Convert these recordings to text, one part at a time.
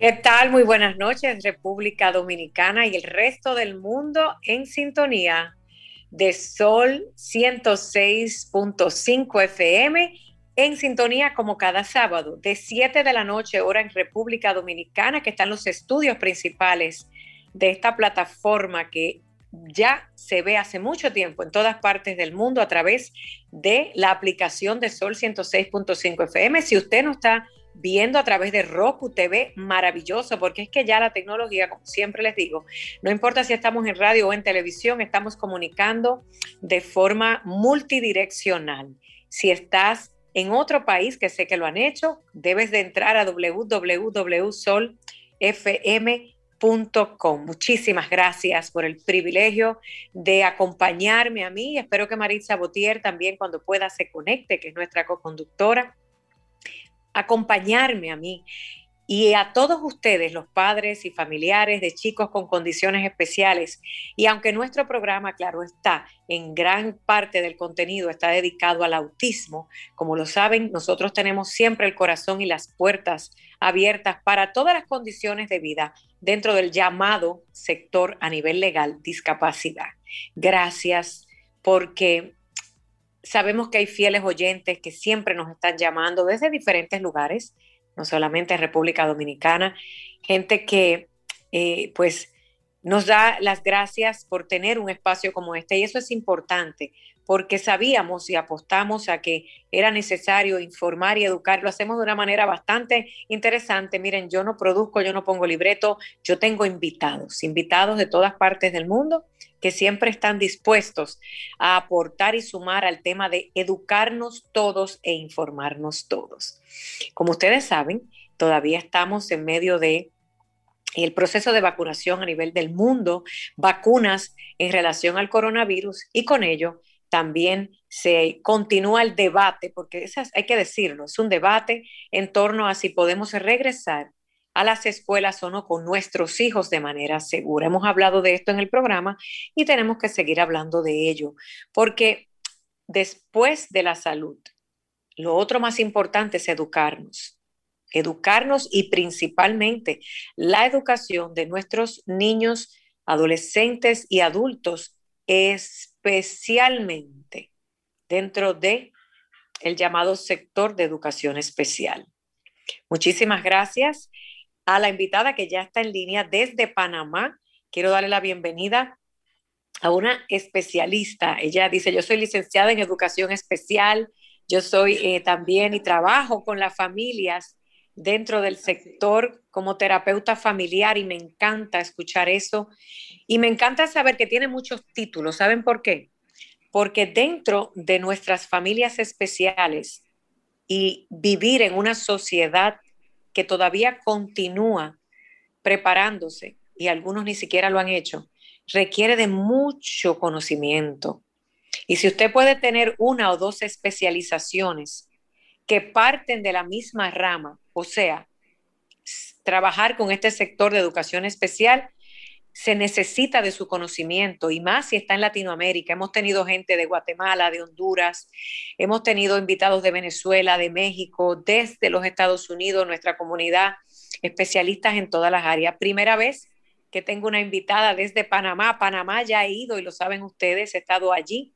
¿Qué tal? Muy buenas noches, República Dominicana y el resto del mundo en sintonía de Sol 106.5 FM, en sintonía como cada sábado, de 7 de la noche, hora en República Dominicana, que están los estudios principales de esta plataforma que ya se ve hace mucho tiempo en todas partes del mundo a través de la aplicación de Sol 106.5 FM. Si usted no está viendo a través de Roku TV, maravilloso, porque es que ya la tecnología, como siempre les digo, no importa si estamos en radio o en televisión, estamos comunicando de forma multidireccional. Si estás en otro país, que sé que lo han hecho, debes de entrar a www.solfm.com. Muchísimas gracias por el privilegio de acompañarme a mí. Espero que Maritza Botier también cuando pueda se conecte, que es nuestra co-conductora acompañarme a mí y a todos ustedes, los padres y familiares de chicos con condiciones especiales. Y aunque nuestro programa, claro, está en gran parte del contenido, está dedicado al autismo, como lo saben, nosotros tenemos siempre el corazón y las puertas abiertas para todas las condiciones de vida dentro del llamado sector a nivel legal discapacidad. Gracias porque Sabemos que hay fieles oyentes que siempre nos están llamando desde diferentes lugares, no solamente en República Dominicana, gente que eh, pues nos da las gracias por tener un espacio como este y eso es importante porque sabíamos y apostamos a que era necesario informar y educar. Lo hacemos de una manera bastante interesante. Miren, yo no produzco, yo no pongo libreto, yo tengo invitados, invitados de todas partes del mundo que siempre están dispuestos a aportar y sumar al tema de educarnos todos e informarnos todos. Como ustedes saben, todavía estamos en medio de el proceso de vacunación a nivel del mundo, vacunas en relación al coronavirus y con ello también se continúa el debate, porque hay que decirlo, es un debate en torno a si podemos regresar a las escuelas o no con nuestros hijos de manera segura. Hemos hablado de esto en el programa y tenemos que seguir hablando de ello, porque después de la salud, lo otro más importante es educarnos. Educarnos y principalmente la educación de nuestros niños, adolescentes y adultos especialmente dentro de el llamado sector de educación especial. Muchísimas gracias a la invitada que ya está en línea desde Panamá. Quiero darle la bienvenida a una especialista. Ella dice, yo soy licenciada en educación especial, yo soy eh, también y trabajo con las familias dentro del sector como terapeuta familiar y me encanta escuchar eso. Y me encanta saber que tiene muchos títulos. ¿Saben por qué? Porque dentro de nuestras familias especiales y vivir en una sociedad que todavía continúa preparándose, y algunos ni siquiera lo han hecho, requiere de mucho conocimiento. Y si usted puede tener una o dos especializaciones que parten de la misma rama, o sea, trabajar con este sector de educación especial, se necesita de su conocimiento y más si está en Latinoamérica. Hemos tenido gente de Guatemala, de Honduras, hemos tenido invitados de Venezuela, de México, desde los Estados Unidos, nuestra comunidad, especialistas en todas las áreas. Primera vez que tengo una invitada desde Panamá. Panamá ya he ido y lo saben ustedes, he estado allí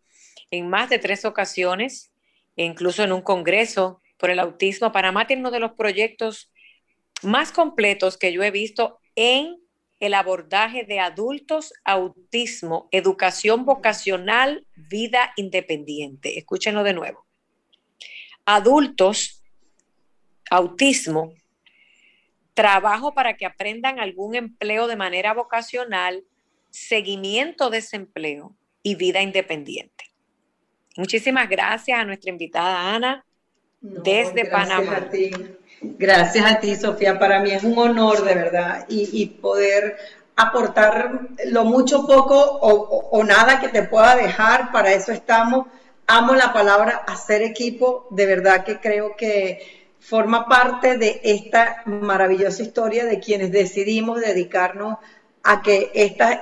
en más de tres ocasiones, incluso en un congreso por el autismo. Panamá tiene uno de los proyectos más completos que yo he visto en el abordaje de adultos, autismo, educación vocacional, vida independiente. Escúchenlo de nuevo. Adultos, autismo, trabajo para que aprendan algún empleo de manera vocacional, seguimiento de ese empleo y vida independiente. Muchísimas gracias a nuestra invitada Ana desde Panamá. Gracias a ti, Sofía. Para mí es un honor, de verdad, y, poder aportar lo mucho, poco o, nada que te pueda dejar. Para eso estamos. Amo la palabra hacer equipo. De verdad que creo que forma parte de esta maravillosa historia de quienes decidimos dedicarnos a que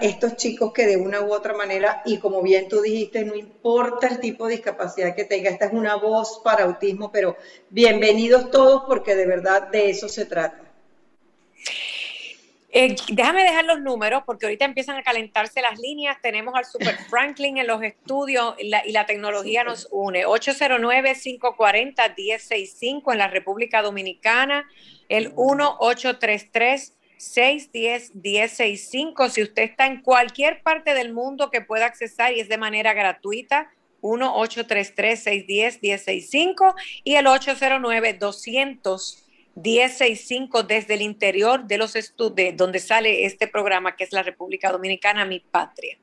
estos chicos que de una u otra manera, y como bien tú dijiste, no importa el tipo de discapacidad que tenga, esta es una voz para autismo, pero bienvenidos todos porque de verdad de eso se trata. Eh, déjame dejar los números porque ahorita empiezan a calentarse las líneas. Tenemos al Super Franklin en los estudios y la, tecnología nos une. 809-540-1065 en la República Dominicana, el 1833 610-1065. Si usted está en cualquier parte del mundo que pueda accesar y es de manera gratuita, 1-833-610-1065 y el 809-200-1065 desde el interior de los estudios, donde sale este programa que es la República Dominicana, mi patria.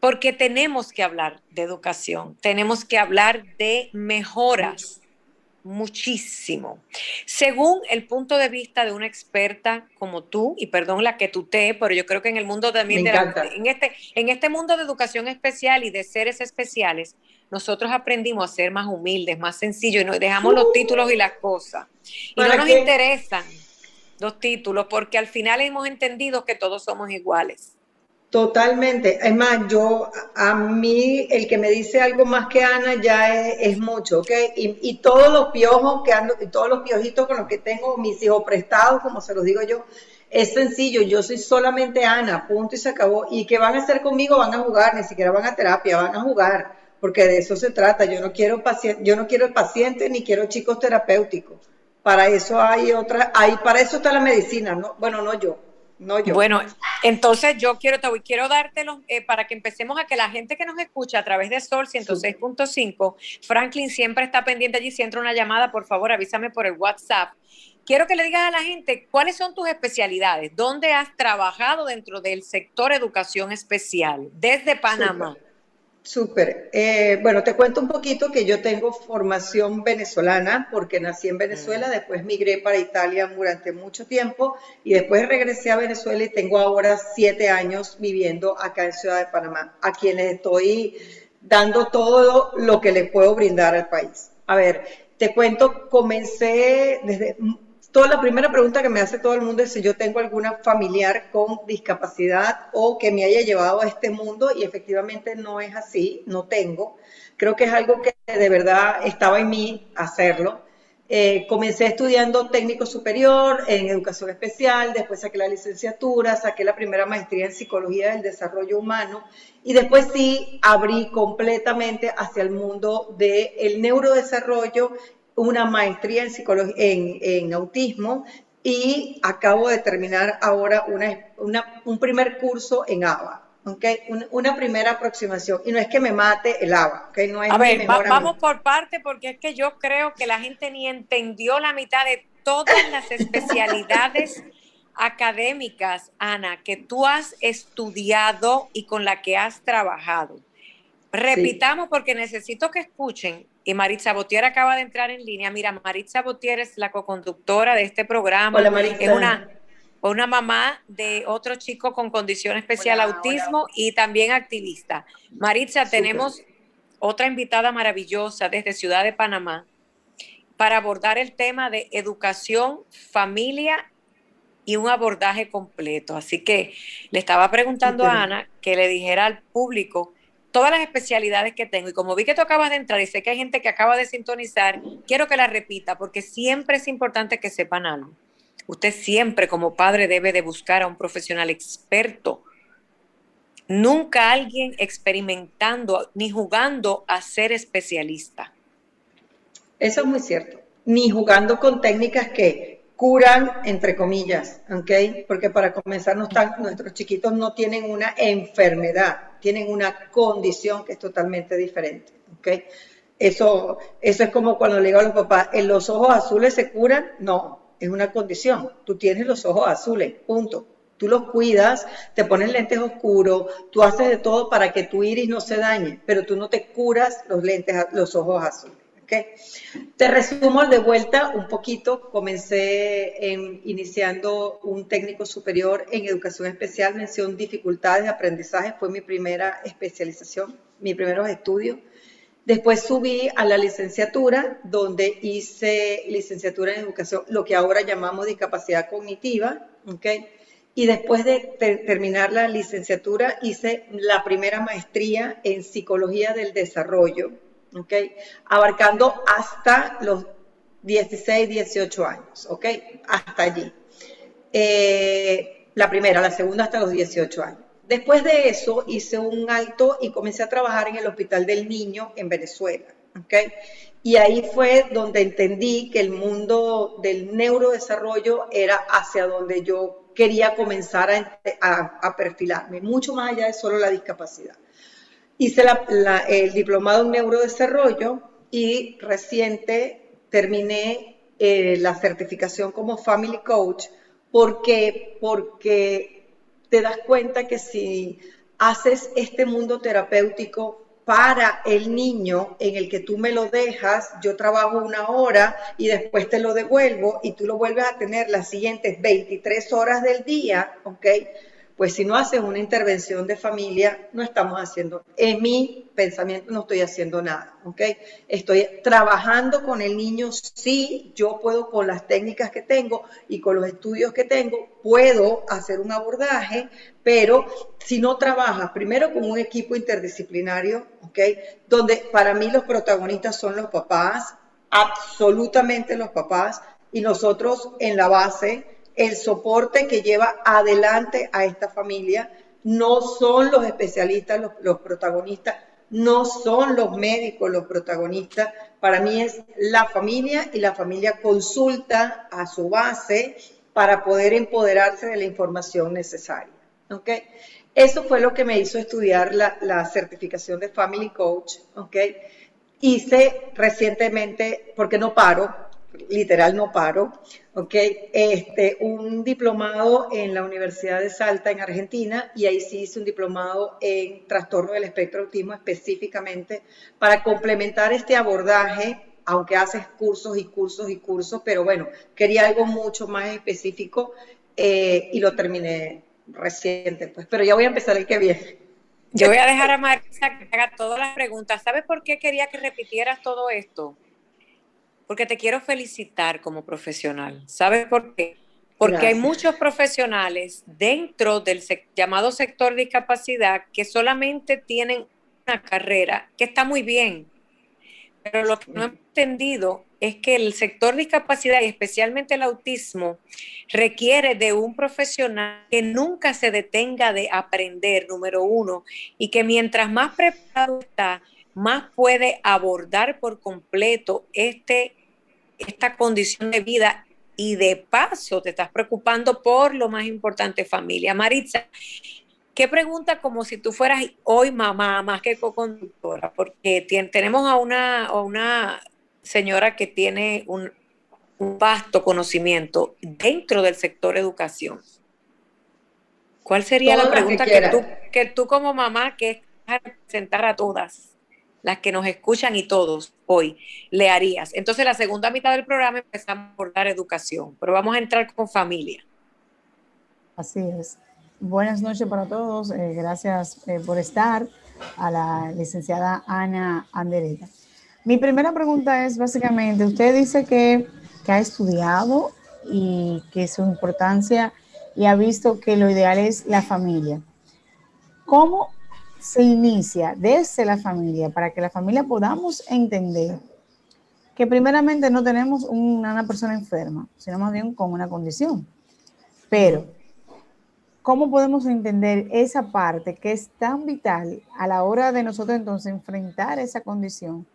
Porque tenemos que hablar de educación, tenemos que hablar de mejoras muchísimo. Según el punto de vista de una experta como tú, y perdón la que tutee, pero yo creo que en el mundo también de en este en este mundo de educación especial y de seres especiales, nosotros aprendimos a ser más humildes, más sencillos y nos dejamos los títulos y las cosas. Y no nos interesan los títulos porque al final hemos entendido que todos somos iguales. Totalmente. Es más, yo, a mí, el que me dice algo más que Ana ya es, mucho, ¿ok? Y, todos los piojos que ando, y todos los piojitos con los que tengo mis hijos prestados, como se los digo yo, es sencillo. Yo soy solamente Ana, punto y se acabó. Y que van a hacer conmigo, van a jugar, ni siquiera van a terapia, van a jugar, porque de eso se trata. Yo no quiero paciente, yo no quiero paciente ni quiero chicos terapéuticos. Para eso hay otra, hay, para eso está la medicina, no, bueno, no yo no yo. Bueno, entonces yo quiero, quiero dártelo eh, para que empecemos a que la gente que nos escucha a través de Sol 106.5, Franklin siempre está pendiente allí, si entra una llamada, por favor avísame por el WhatsApp. Quiero que le digas a la gente cuáles son tus especialidades, dónde has trabajado dentro del sector educación especial, desde Panamá. Súper. Eh, bueno, te cuento un poquito que yo tengo formación venezolana porque nací en Venezuela, mm. después migré para Italia durante mucho tiempo y después regresé a Venezuela y tengo ahora siete años viviendo acá en Ciudad de Panamá, a quienes estoy dando todo lo que le puedo brindar al país. A ver, te cuento, comencé desde Toda la primera pregunta que me hace todo el mundo es si yo tengo alguna familiar con discapacidad o que me haya llevado a este mundo y efectivamente no es así, no tengo. Creo que es algo que de verdad estaba en mí hacerlo. Eh, comencé estudiando técnico superior en educación especial, después saqué la licenciatura, saqué la primera maestría en psicología del desarrollo humano y después sí abrí completamente hacia el mundo del neurodesarrollo una maestría en, psicología, en, autismo y acabo de terminar ahora una, un primer curso en ABA. Okay, una, primera aproximación. Y no es que me mate el. Okay, no es a ver, vamos por parte porque es que yo creo que la gente ni entendió la mitad de todas las especialidades académicas, Ana, que tú has estudiado y con la que has trabajado. Repitamos porque necesito que escuchen y Maritza Botier acaba de entrar en línea. Mira, Maritza Botier es la coconductora de este programa. Hola, Maritza. Es una, una mamá de otro chico con condición especial autismo y también activista. Maritza, tenemos otra invitada maravillosa desde Ciudad de Panamá para abordar el tema de educación, familia y un abordaje completo. Así que le estaba preguntando a Ana que le dijera al público todas las especialidades que tengo. Y como vi que tú acabas de entrar y sé que hay gente que acaba de sintonizar, quiero que la repita porque siempre es importante que sepan algo. Usted siempre como padre debe de buscar a un profesional experto. Nunca alguien experimentando ni jugando a ser especialista. Eso es muy cierto. Ni jugando con técnicas que curan, entre comillas, ¿ok? Porque para comenzar, nuestros chiquitos no tienen una enfermedad tienen una condición que es totalmente diferente. ¿okay? Eso, eso es como cuando le digo a los papás, ¿en los ojos azules se curan? No, es una condición. Tú tienes los ojos azules, punto. Tú los cuidas, te pones lentes oscuros, tú haces de todo para que tu iris no se dañe, pero tú no te curas los lentes, los ojos azules. ¿Ok? Te resumo de vuelta un poquito. Comencé en, iniciando un técnico superior en educación especial, mención dificultades de aprendizaje, fue mi primera especialización, mis primeros estudios. Después subí a la licenciatura, donde hice licenciatura en educación, lo que ahora llamamos discapacidad cognitiva, ¿ok? Y después de terminar la licenciatura, hice la primera maestría en psicología del desarrollo, ¿ok? Abarcando hasta los 16, 18 años, ¿ok? Hasta allí. Eh, la primera, la segunda hasta los 18 años. Después de eso hice un alto y comencé a trabajar en el Hospital del Niño en Venezuela, ¿ok? Y ahí fue donde entendí que el mundo del neurodesarrollo era hacia donde yo quería comenzar a, perfilarme, mucho más allá de solo la discapacidad. Hice el diplomado en neurodesarrollo y reciente terminé eh, la certificación como Family Coach porque, porque te das cuenta que si haces este mundo terapéutico para el niño en el que tú me lo dejas, yo trabajo una hora y después te lo devuelvo y tú lo vuelves a tener las siguientes 23 horas del día, ¿ok? Pues si no haces una intervención de familia, no estamos haciendo, en mi pensamiento no estoy haciendo nada, ¿ok? Estoy trabajando con el niño, sí, yo puedo con las técnicas que tengo y con los estudios que tengo, puedo hacer un abordaje, pero si no trabajas primero con un equipo interdisciplinario, ¿ok? Donde para mí los protagonistas son los papás, absolutamente los papás, y nosotros en la base el soporte que lleva adelante a esta familia. No son los especialistas los, protagonistas, no son los médicos los protagonistas. Para mí es la familia y la familia consulta a su base para poder empoderarse de la información necesaria. ¿okay? Eso fue lo que me hizo estudiar la, certificación de Family Coach. Hice recientemente, porque no paro, literal no paro, ¿ok? Este, un diplomado en la Universidad de Salta, en Argentina, y ahí sí hice un diplomado en trastorno del espectro autismo específicamente para complementar este abordaje, aunque haces cursos y cursos y cursos, pero bueno, quería algo mucho más específico eh, y lo terminé reciente, pues, pero ya voy a empezar el que viene. Yo voy a dejar a Marisa que haga todas las preguntas. ¿Sabes por qué quería que repitieras todo esto? Porque te quiero felicitar como profesional. ¿Sabes por qué? Porque hay muchos profesionales dentro del llamado sector discapacidad que solamente tienen una carrera que está muy bien, pero lo que no he entendido es que el sector discapacidad y especialmente el autismo requiere de un profesional que nunca se detenga de aprender, número uno, y que mientras más preparado está, más puede abordar por completo este esta condición de vida y de paso te estás preocupando por lo más importante, familia. Maritza, ¿qué pregunta como si tú fueras hoy mamá más que co-conductora? Porque tenemos a una, una señora que tiene un, vasto conocimiento dentro del sector educación. ¿Cuál sería la pregunta que, tú, que tú como mamá que es representar a todas? Las que nos escuchan y todos hoy, le harías? Entonces, la segunda mitad del programa empezamos por dar educación, pero vamos a entrar con familia. Así es. Buenas noches para todos. Eh, gracias eh, por estar a la licenciada Ana Andereta. Mi primera pregunta es básicamente, usted dice que, que ha estudiado y que su importancia y ha visto que lo ideal es la familia. ¿Cómo se inicia desde la familia para que la familia podamos entender que primeramente no tenemos una, persona enferma, sino más bien con una condición. Pero, ¿cómo podemos entender esa parte que es tan vital a la hora de nosotros entonces enfrentar esa condición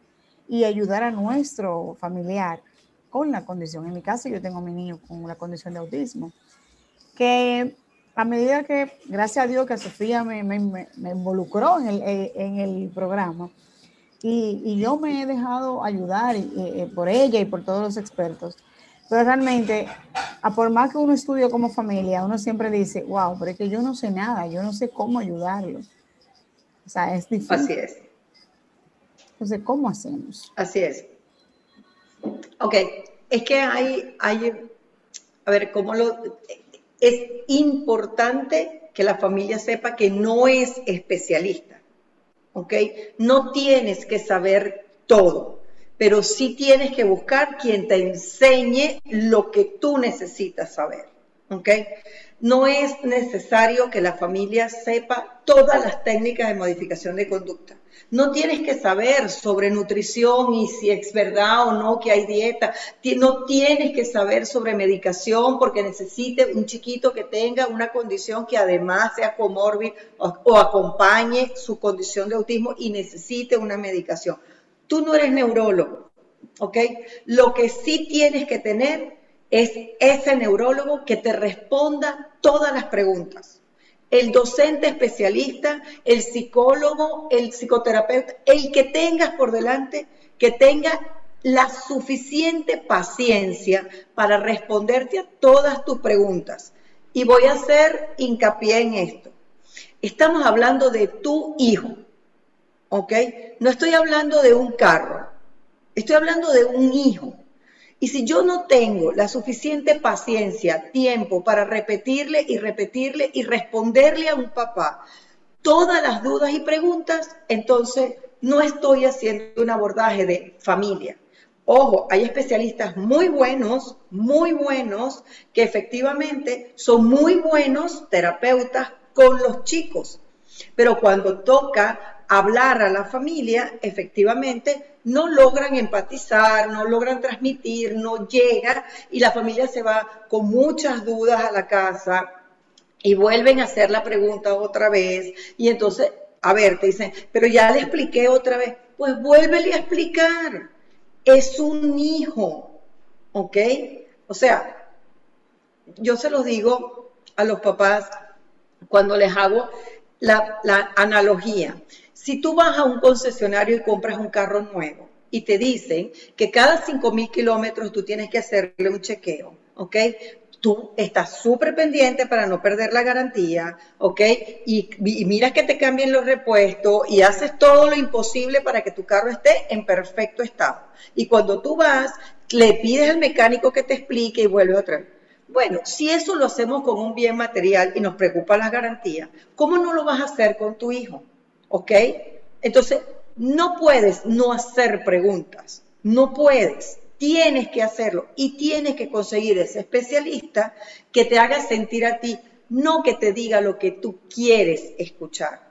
y ayudar a nuestro familiar con la condición? En mi caso, yo tengo a mi niño con una condición de autismo, que a medida que, gracias a Dios, que Sofía me, involucró en el, eh, en el programa y, yo me he dejado ayudar eh, por ella y por todos los expertos. Pero realmente, a por más que uno estudie como familia, uno siempre dice, wow, pero es que yo no sé nada, yo no sé cómo ayudarlo. O sea, es difícil. Así es. Entonces, ¿cómo hacemos? Así es. Ok, es que hay, hay, a ver, ¿cómo lo...? Es importante que la familia sepa que no es especialista, ¿ok? No tienes que saber todo, pero sí tienes que buscar quien te enseñe lo que tú necesitas saber, ¿ok? No es necesario que la familia sepa todas las técnicas de modificación de conducta. No tienes que saber sobre nutrición y si es verdad o no que hay dieta. No tienes que saber sobre medicación porque necesite un chiquito que tenga una condición que además sea comórbid o, acompañe su condición de autismo y necesite una medicación. Tú no eres neurólogo, ¿ok? Lo que sí tienes que tener es ese neurólogo que te responda todas las preguntas. El docente especialista, el psicólogo, el psicoterapeuta, el que tengas por delante, que tenga la suficiente paciencia para responderte a todas tus preguntas. Y voy a hacer hincapié en esto. Estamos hablando de tu hijo, ¿ok? No estoy hablando de un carro, estoy hablando de un hijo. Y si yo no tengo la suficiente paciencia, tiempo para repetirle y repetirle y responderle a un papá todas las dudas y preguntas, entonces no estoy haciendo un abordaje de familia. Ojo, hay especialistas muy buenos, muy buenos, que efectivamente son muy buenos terapeutas con los chicos. Pero cuando toca hablar a la familia, efectivamente, no logran empatizar, no logran transmitir, no llega y la familia se va con muchas dudas a la casa y vuelven a hacer la pregunta otra vez y entonces, a ver, te dicen, pero ya le expliqué otra vez, pues vuélvele a explicar, es un hijo, ¿ok? O sea, yo se los digo a los papás cuando les hago la, la analogía. Si tú vas a un concesionario y compras un carro nuevo y te dicen que cada 5.000 kilómetros tú tienes que hacerle un chequeo, ¿ok? Tú estás súper pendiente para no perder la garantía, ¿ok? Y, y mira que te cambien los repuestos y haces todo lo imposible para que tu carro esté en perfecto estado. Y cuando tú vas, le pides al mecánico que te explique y vuelve otra vez. Bueno, si eso lo hacemos con un bien material y nos preocupa la garantía, ¿cómo no lo vas a hacer con tu hijo? ¿Ok? Entonces, no puedes no hacer preguntas, no puedes, tienes que hacerlo y tienes que conseguir ese especialista que te haga sentir a ti, no que te diga lo que tú quieres escuchar.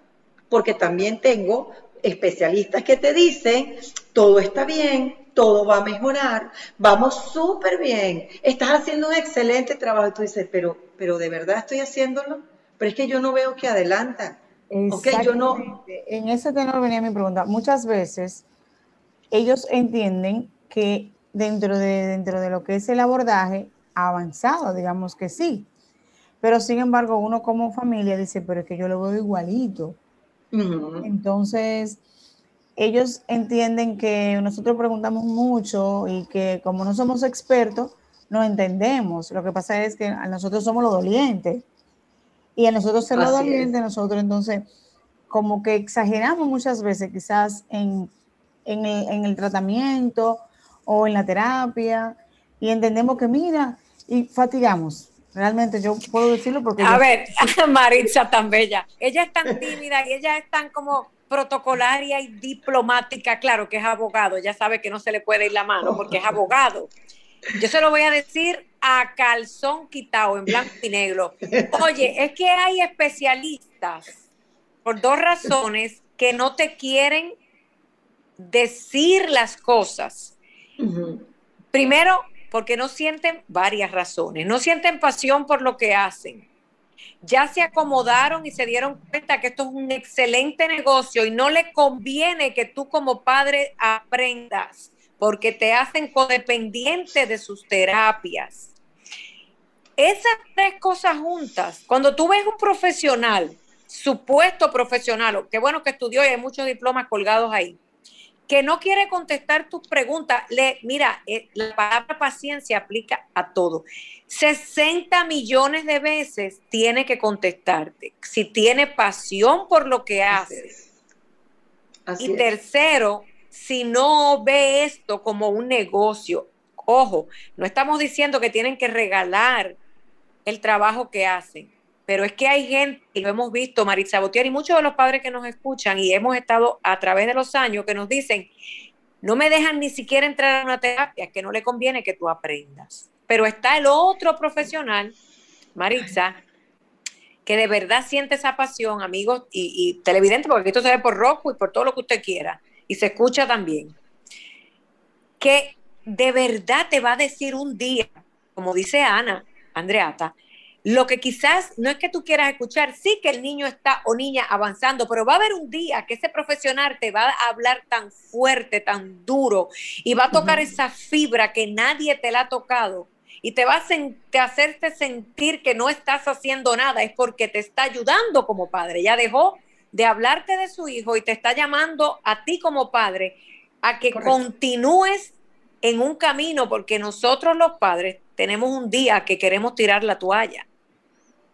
Porque también tengo especialistas que te dicen, todo está bien, todo va a mejorar, vamos súper bien, estás haciendo un excelente trabajo. Tú dices, pero, pero de verdad estoy haciéndolo, pero es que yo no veo que adelanta. Okay, yo no... En ese tenor venía mi pregunta. Muchas veces ellos entienden que dentro de, dentro de lo que es el abordaje avanzado, digamos que sí. Pero sin embargo, uno como familia dice, pero es que yo lo veo igualito. Entonces, ellos entienden que nosotros preguntamos mucho y que como no somos expertos, no entendemos. Lo que pasa es que nosotros somos los dolientes. Y a nosotros ser los dolientes, nosotros entonces como que exageramos muchas veces quizás en, en, el, en el tratamiento o en la terapia y entendemos que mira, y fatigamos. Realmente yo puedo decirlo porque... A ver, Maritza tan bella. Ella es tan tímida y ella es tan como protocolaria y diplomática, claro que es abogado, ya sabe que no se le puede ir la mano porque es abogado. Yo se lo voy a decir a calzón quitado en blanco y negro. Oye, es que hay especialistas por dos razones que no te quieren decir las cosas. Primero, porque no sienten varias razones, no sienten pasión por lo que hacen ya se acomodaron y se dieron cuenta que esto es un excelente negocio y no le conviene que tú como padre aprendas porque te hacen codependiente de sus terapias. Esas tres cosas juntas, cuando tú ves un profesional, supuesto profesional, qué bueno que estudió y hay muchos diplomas colgados ahí, que no quiere contestar tus preguntas, le, mira, eh, la palabra paciencia aplica a todo. 60 millones de veces tiene que contestarte. Si tiene pasión por lo que hace. y tercero, si no ve esto como un negocio. Ojo, no estamos diciendo que tienen que regalar el trabajo que hacen, pero es que hay gente, y lo hemos visto, Maritza Botier y muchos de los padres que nos escuchan y hemos estado a través de los años que nos dicen, no me dejan ni siquiera entrar a una terapia, que no le conviene que tú aprendas. Pero está el otro profesional, Maritza, que de verdad siente esa pasión, amigos, y, y televidente, porque esto se ve por rojo y por todo lo que usted quiera, y se escucha también, que de verdad te va a decir un día, como dice Ana, Andreata, lo que quizás no es que tú quieras escuchar, sí que el niño está o niña avanzando, pero va a haber un día que ese profesional te va a hablar tan fuerte, tan duro, y va a tocar esa fibra que nadie te la ha tocado, y te va a hacerte sentir que no estás haciendo nada, es porque te está ayudando como padre. Ya dejó de hablarte de su hijo y te está llamando a ti como padre a que continúes en un camino, porque nosotros los padres tenemos un día que queremos tirar la toalla.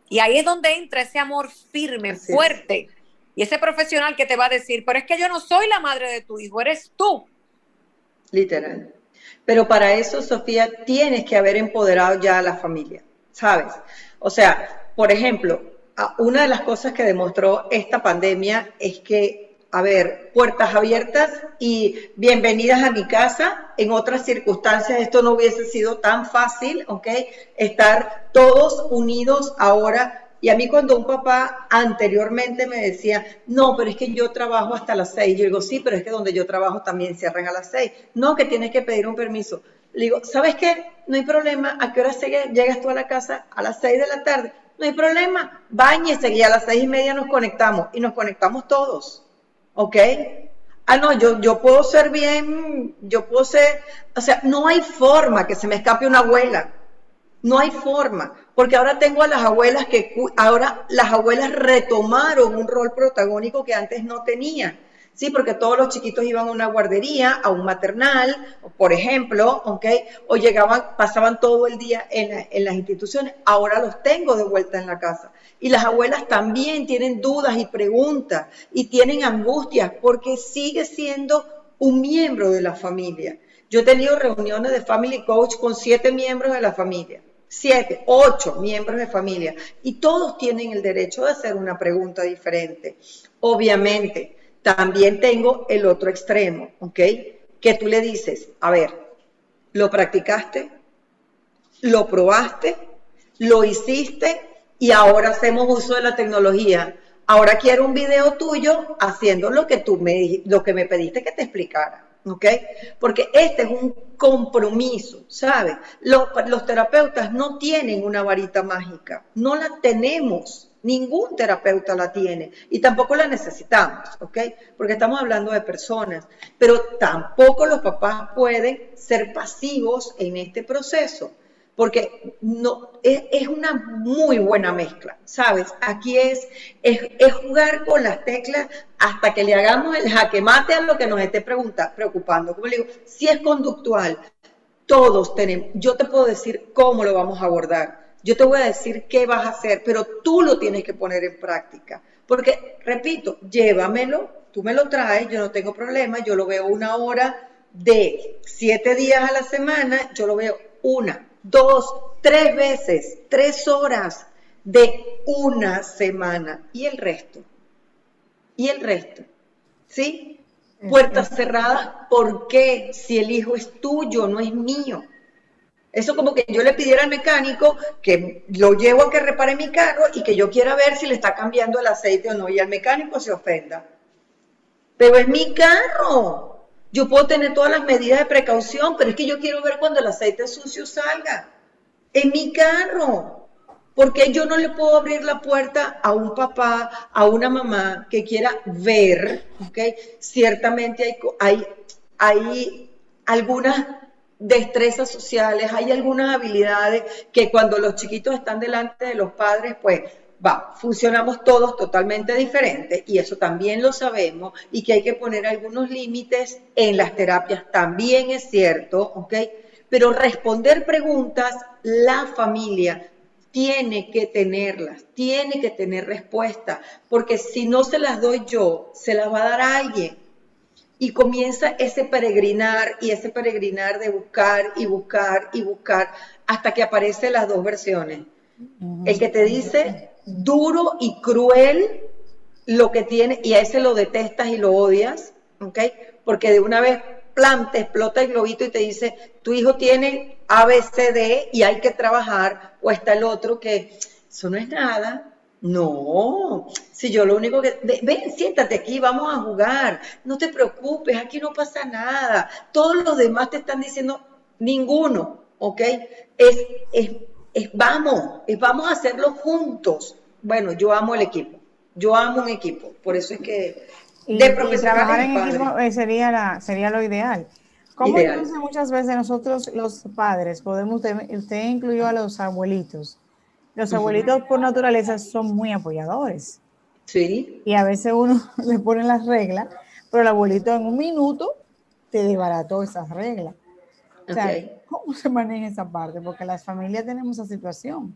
Y ahí es donde entra ese amor firme, fuerte. Y ese profesional que te va a decir, pero es que yo no soy la madre de tu hijo, eres tú. Literal. Pero para eso, Sofía, tienes que haber empoderado ya a la familia, ¿sabes? O sea, por ejemplo, una de las cosas que demostró esta pandemia es que, a ver, puertas abiertas y bienvenidas a mi casa. En otras circunstancias esto no hubiese sido tan fácil, ¿ok? Estar todos unidos ahora y a mí cuando un papá anteriormente me decía, no, pero es que yo trabajo hasta las seis, yo digo, sí, pero es que donde yo trabajo también cierran a las seis. No, que tienes que pedir un permiso. Le digo, ¿sabes qué? No hay problema. ¿A qué hora llegas tú a la casa? A las seis de la tarde. No hay problema. Báñese y a las seis y media nos conectamos. Y nos conectamos todos. ¿Ok? Ah, no, yo, yo puedo ser bien, yo puedo ser, o sea, no hay forma que se me escape una abuela. No hay forma, porque ahora tengo a las abuelas que ahora las abuelas retomaron un rol protagónico que antes no tenían. Sí, porque todos los chiquitos iban a una guardería, a un maternal, por ejemplo, ¿ok? O llegaban, pasaban todo el día en, en las instituciones. Ahora los tengo de vuelta en la casa. Y las abuelas también tienen dudas y preguntas y tienen angustias porque sigue siendo un miembro de la familia. Yo he tenido reuniones de family coach con siete miembros de la familia siete, ocho miembros de familia y todos tienen el derecho de hacer una pregunta diferente. Obviamente, también tengo el otro extremo, ¿ok? Que tú le dices, a ver, ¿lo practicaste? ¿Lo probaste? ¿Lo hiciste? Y ahora hacemos uso de la tecnología. Ahora quiero un video tuyo haciendo lo que tú me, lo que me pediste que te explicara. ¿ok? Porque este es un compromiso, ¿sabes? Los, los, terapeutas no tienen una varita mágica, no la tenemos, ningún terapeuta la tiene y tampoco la necesitamos, ¿ok? Porque estamos hablando de personas, pero tampoco los papás pueden ser pasivos en este proceso porque no, es, una muy buena mezcla, ¿sabes? Aquí es, es, jugar con las teclas hasta que le hagamos el jaque mate a lo que nos esté preocupando. Como le digo, si es conductual, todos tenemos, yo te puedo decir cómo lo vamos a abordar, yo te voy a decir qué vas a hacer, pero tú lo tienes que poner en práctica. Porque, repito, llévamelo, tú me lo traes, yo no tengo problema, yo lo veo una hora de siete días a la semana, yo lo veo una dos, tres veces, tres horas de una semana y el resto. Y el resto. ¿Sí? Puertas cerradas, ¿por qué? Si el hijo es tuyo, no es mío. Eso como que yo le pidiera al mecánico que lo llevo a que repare mi carro y que yo quiera ver si le está cambiando el aceite o no y el mecánico se ofenda. Pero es mi carro. Yo puedo tener todas las medidas de precaución, pero es que yo quiero ver cuando el aceite sucio salga. En mi carro. Porque yo no le puedo abrir la puerta a un papá, a una mamá que quiera ver, ¿ok? Ciertamente hay, hay, hay algunas destrezas sociales, hay algunas habilidades que cuando los chiquitos están delante de los padres, pues va, funcionamos todos totalmente diferentes y eso también lo sabemos y que hay que poner algunos límites en las terapias también es cierto, ¿ok? Pero responder preguntas, la familia tiene que tenerlas, tiene que tener respuesta, porque si no se las doy yo, se las va a dar alguien. Y comienza ese peregrinar y ese peregrinar de buscar y buscar y buscar hasta que aparecen las dos versiones. El que te dice duro y cruel lo que tiene y a ese lo detestas y lo odias, ¿ok? Porque de una vez plan, te explota el globito y te dice, tu hijo tiene A, B, C, D y hay que trabajar, o está el otro que eso no es nada, no, si yo lo único que... Ven, siéntate aquí, vamos a jugar. No te preocupes, aquí no pasa nada. Todos los demás te están diciendo ninguno, ¿ok? Es, es, es vamos, es vamos a hacerlo juntos. Bueno, yo amo el equipo. Yo amo un equipo. Por eso es que... de trabajar en equipo eh, sería, la, sería lo ideal. ¿Cómo entonces muchas veces nosotros los padres podemos, usted incluyó a los abuelitos, los abuelitos por naturaleza son muy apoyadores. Sí. Y a veces uno le pone las reglas, pero el abuelito en un minuto te desbarató esas reglas. O sea, ¿cómo se maneja esa parte? Porque las familias tenemos esa situación.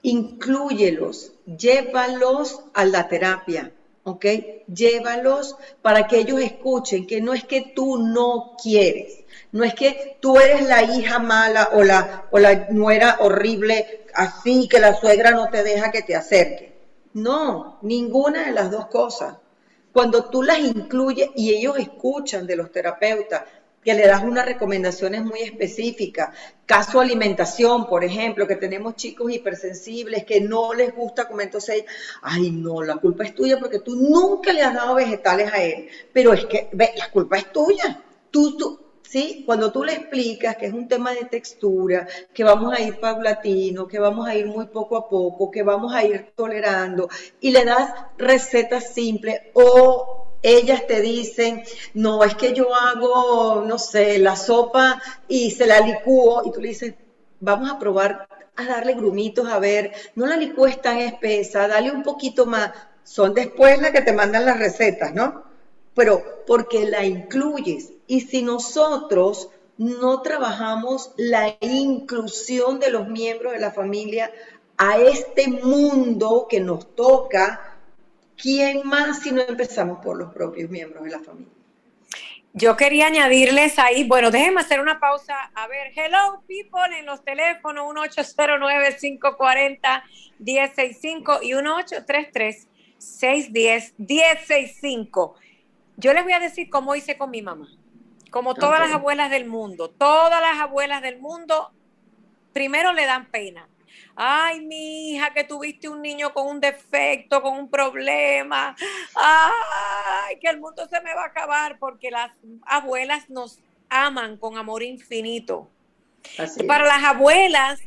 Inclúyelos, llévalos a la terapia, ¿ok? Llévalos para que ellos escuchen que no es que tú no quieres, no es que tú eres la hija mala o la, o la nuera horrible así que la suegra no te deja que te acerque. No, ninguna de las dos cosas. Cuando tú las incluyes y ellos escuchan de los terapeutas, que le das unas recomendaciones muy específicas. Caso alimentación, por ejemplo, que tenemos chicos hipersensibles que no les gusta comer, entonces, ay no, la culpa es tuya porque tú nunca le has dado vegetales a él. Pero es que, ve, la culpa es tuya. Tú, tú, ¿sí? Cuando tú le explicas que es un tema de textura, que vamos a ir paulatino, que vamos a ir muy poco a poco, que vamos a ir tolerando, y le das recetas simples o ellas te dicen, no, es que yo hago, no sé, la sopa y se la licúo, y tú le dices, vamos a probar a darle grumitos, a ver, no la licúes tan espesa, dale un poquito más. Son después las que te mandan las recetas, ¿no? Pero porque la incluyes, y si nosotros no trabajamos la inclusión de los miembros de la familia a este mundo que nos toca, ¿quién más si no empezamos por los propios miembros de la familia? Yo quería añadirles ahí, bueno, déjenme hacer una pausa. A ver, hello people en los teléfonos 1809-540-1065 y 1833-610-1065. Yo les voy a decir cómo hice con mi mamá como todas las abuelas del mundo, todas las abuelas del mundo, primero le dan pena. Ay, mi hija, que tuviste un niño con un defecto, con un problema. Ay, que el mundo se me va a acabar porque las abuelas nos aman con amor infinito. Para las abuelas,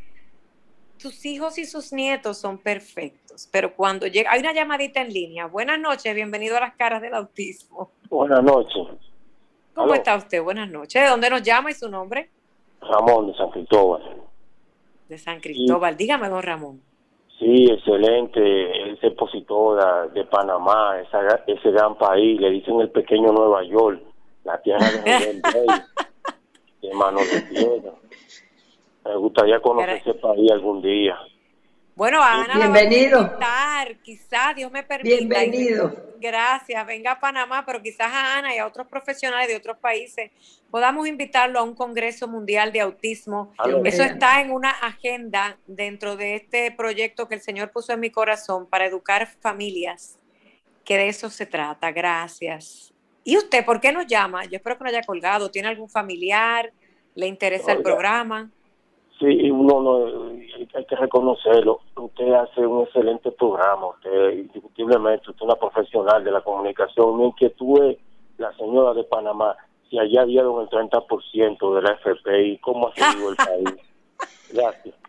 sus hijos y sus nietos son perfectos, pero cuando llega, hay una llamadita en línea. Buenas noches, bienvenido a las caras del autismo. Buenas noches. ¿Cómo está usted? Buenas noches. ¿De dónde nos llama y su nombre? Ramón, de San Cristóbal. De San Cristóbal. Dígame, don Ramón. Sí, excelente. Él se de, Panamá, ese gran país. Le dicen el pequeño Nueva York, la tierra de Rey, de mano de tierra. Me gustaría conocer ese país algún día. Bueno, Ana, bienvenido. quizás Dios me permita. Bienvenido. Gracias, venga a Panamá, pero quizás a Ana y a otros profesionales de otros países podamos invitarlo a un Congreso Mundial de Autismo. Eso está en una agenda dentro de este proyecto que el Señor puso en mi corazón para educar familias, que de eso se trata. Gracias. ¿Y usted por qué nos llama? Yo espero que no haya colgado. ¿Tiene algún familiar? ¿Le interesa el programa? Sí, uno no, hay que reconocerlo. Usted hace un excelente programa. Usted, indiscutiblemente, usted es una profesional de la comunicación. Mi inquietud es la señora de Panamá, si allá dieron el 30% de la FPI, ¿cómo ha seguido el país? Gracias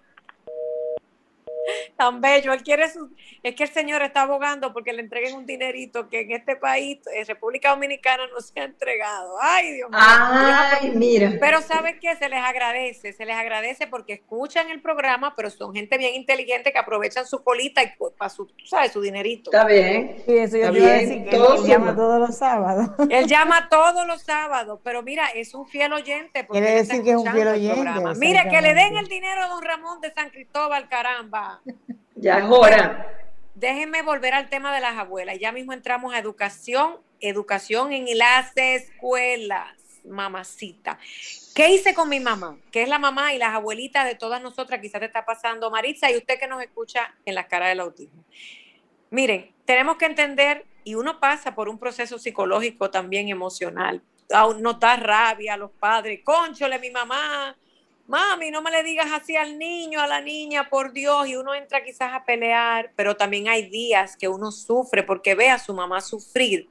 tan bello. Él quiere su, es que el señor está abogando porque le entreguen un dinerito que en este país, en República Dominicana, no se ha entregado. Ay, Dios mío. Ay, mira. Pero ¿sabe qué? Se les agradece, se les agradece porque escuchan el programa, pero son gente bien inteligente que aprovechan su colita y para su, ¿sabes? Su dinerito. Está bien. Sí, eso yo decir que él, llama todos los sábados. Él llama todos los sábados, pero mira, es un fiel oyente. Quiere decir que es un fiel oyente. Mire, que le den el dinero a don Ramón de San Cristóbal, caramba. Ya es hora. Déjenme volver al tema de las abuelas. Ya mismo entramos a educación educación en las escuelas, mamacita. ¿Qué hice con mi mamá? Que es la mamá y las abuelitas de todas nosotras, quizás te está pasando, Maritza, y usted que nos escucha en la cara del autismo. Miren, tenemos que entender, y uno pasa por un proceso psicológico también emocional, notar rabia a los padres, conchole mi mamá, mami, no me le digas así al niño, a la niña, por Dios, y uno entra quizás a pelear, pero también hay días que uno sufre porque ve a su mamá sufrir,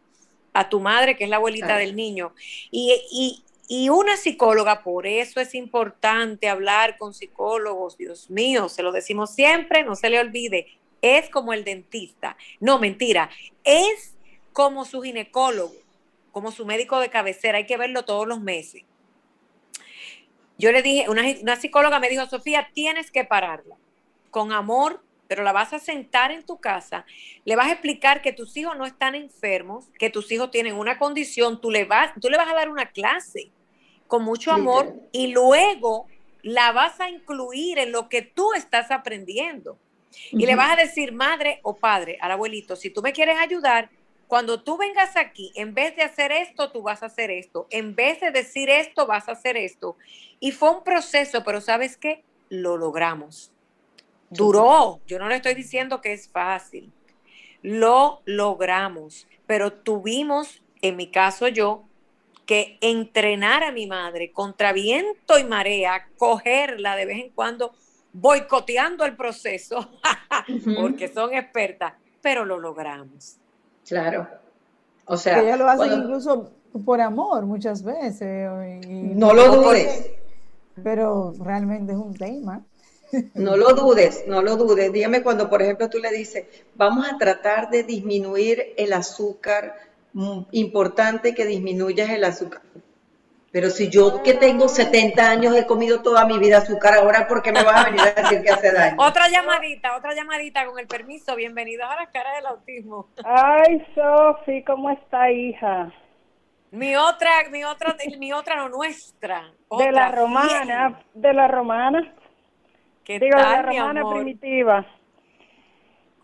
a tu madre, que es la abuelita del niño, y, y una psicóloga, por eso es importante hablar con psicólogos, Dios mío, se lo decimos siempre, no se le olvide, es como el dentista. No, mentira, es como su ginecólogo, como su médico de cabecera, hay que verlo todos los meses. Yo le dije, una, una psicóloga me dijo, Sofía, tienes que pararla. Con amor, pero la vas a sentar en tu casa, le vas a explicar que tus hijos no están enfermos, que tus hijos tienen una condición, tú le vas, tú le vas a dar una clase con mucho amor y luego la vas a incluir en lo que tú estás aprendiendo. Y le vas a decir, madre o padre, al abuelito, si tú me quieres ayudar, cuando tú vengas aquí, en vez de hacer esto, tú vas a hacer esto. En vez de decir esto, vas a hacer esto. Y fue un proceso, pero ¿sabes qué? Lo logramos. Duró. Yo no le estoy diciendo que es fácil. Lo logramos, pero tuvimos, en mi caso yo, que entrenar a mi madre contra viento y marea, cogerla de vez en cuando, boicoteando el proceso, porque son expertas, pero lo logramos. Claro. O sea, ella lo hace incluso por amor muchas veces. no lo dudes. Pero realmente es un tema. No lo dudes, no lo dudes. Dígame cuando, por ejemplo, tú le dices, vamos a tratar de disminuir el azúcar importante que disminuyas el azúcar. Pero si yo que tengo 70 años he comido toda mi vida azúcar, ahora ¿por qué me vas a venir a decir que hace daño? Otra llamadita, otra llamadita con el permiso. Bienvenidos a la cara del autismo. Ay, Sofi, ¿cómo está, hija? Mi otra, mi otra, mi otra no nuestra. de la romana, de la romana. ¿Qué Digo, tal, de la romana primitiva.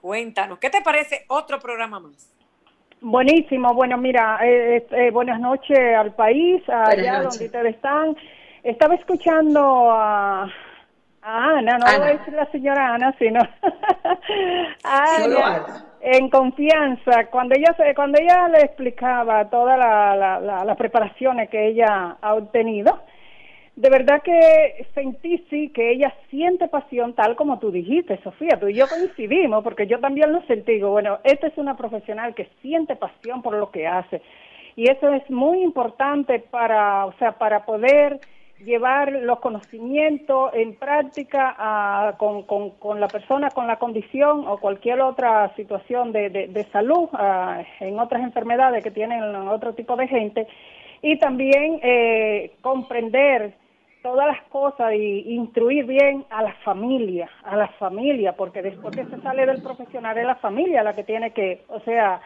Cuéntanos, ¿qué te parece otro programa más? Buenísimo, bueno, mira, eh, eh, buenas noches al país, allá donde ustedes están. Estaba escuchando a, Ana, no voy a decir la señora Ana, sino a Ana, en confianza, cuando ella, cuando ella le explicaba todas las preparaciones que ella ha obtenido, de verdad que sentí sí que ella siente pasión tal como tú dijiste, Sofía, tú y yo coincidimos porque yo también lo sentí, bueno, esta es una profesional que siente pasión por lo que hace. Y eso es muy importante para, o sea, para poder llevar los conocimientos en práctica con, con, la persona con la condición o cualquier otra situación de, de, salud en otras enfermedades que tienen otro tipo de gente. Y también eh, comprender todas las cosas y instruir bien a la familia, a la familia, porque después que se sale del profesional es la familia la que tiene que, o sea,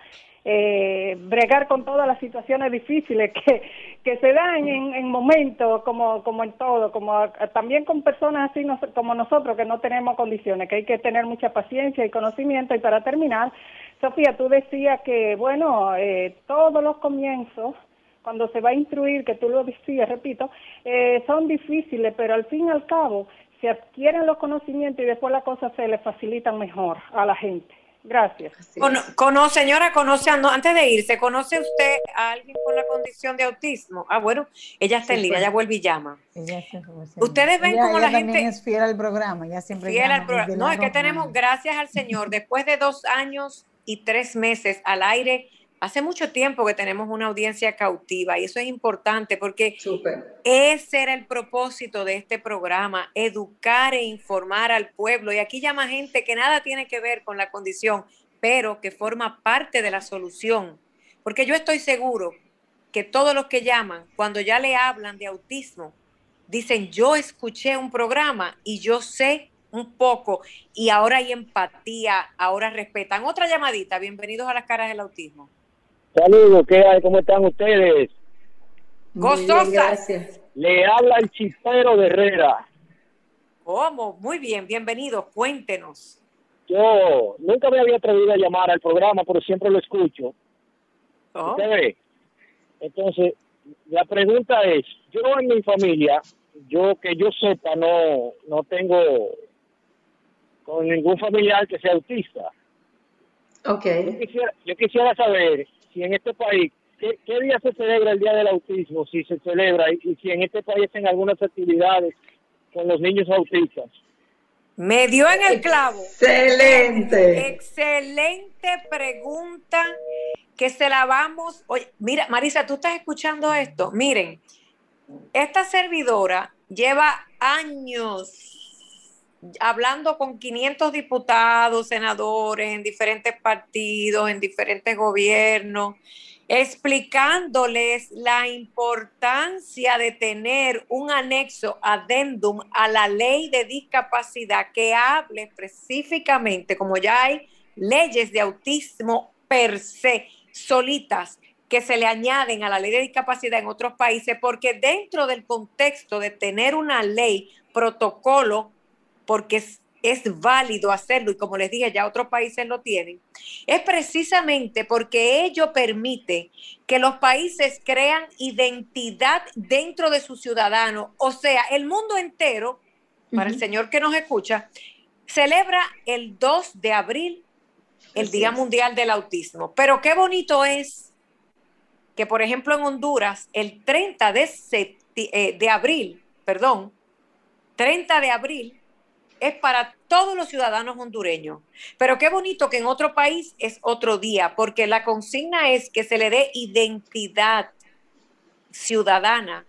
eh, bregar con todas las situaciones difíciles que, que se dan en, en momentos como, como en todo, como también con personas así como nosotros que no tenemos condiciones, que hay que tener mucha paciencia y conocimiento. Y para terminar, Sofía, tú decías que, bueno, eh, todos los comienzos cuando se va a instruir, que tú lo decías, repito, eh, son difíciles, pero al fin y al cabo se adquieren los conocimientos y después las cosas se le facilitan mejor a la gente. Gracias. conoce, señora, conoce, antes de irse, ¿conoce usted a alguien con la condición de autismo? Ah, bueno, ella está en línea, ella vuelve y llama. Ustedes ven cómo la gente... es fiel al programa, ya siempre fiel al programa. No, es que tenemos, gracias al Señor, después de dos años y tres meses al aire, Hace mucho tiempo que tenemos una audiencia cautiva y eso es importante porque ese era el propósito de este programa, educar e informar al pueblo. Y aquí llama gente que nada tiene que ver con la condición, pero que forma parte de la solución. Porque yo estoy seguro que todos los que llaman, cuando ya le hablan de autismo, dicen, yo escuché un programa y yo sé un poco y ahora hay empatía, ahora respetan. Otra llamadita, bienvenidos a las caras del autismo. Saludos, ¿qué hay? ¿Cómo están ustedes? Gozosas. Le habla el chispero de Herrera. ¿Cómo? Muy bien, bienvenido, cuéntenos. Yo nunca me había atrevido a llamar al programa, pero siempre lo escucho. Oh. Entonces, la pregunta es, yo en mi familia, yo que yo sepa, no, no tengo con ningún familiar que sea autista. Okay. Yo quisiera, yo quisiera saber si en este país, ¿qué, día se celebra el Día del Autismo? Si se celebra y, y si en este país en algunas actividades con los niños autistas. Me dio en el clavo. Excelente. Excelente pregunta que se la vamos. Oye, mira, Marisa, tú estás escuchando esto. Miren, esta servidora lleva años hablando con 500 diputados, senadores en diferentes partidos, en diferentes gobiernos, explicándoles la importancia de tener un anexo adendum a la ley de discapacidad que hable específicamente, como ya hay leyes de autismo per se, solitas, que se le añaden a la ley de discapacidad en otros países, porque dentro del contexto de tener una ley, protocolo, porque es, es válido hacerlo y como les dije, ya otros países lo tienen, es precisamente porque ello permite que los países crean identidad dentro de sus ciudadanos. O sea, el mundo entero, para el señor que nos escucha, celebra el 2 de abril el Día Mundial del Autismo. Pero qué bonito es que, por ejemplo, en Honduras, el 30 de, eh, de abril, perdón, 30 de abril es para todos los ciudadanos hondureños. Pero qué bonito que en otro país es otro día, porque la consigna es que se le dé identidad ciudadana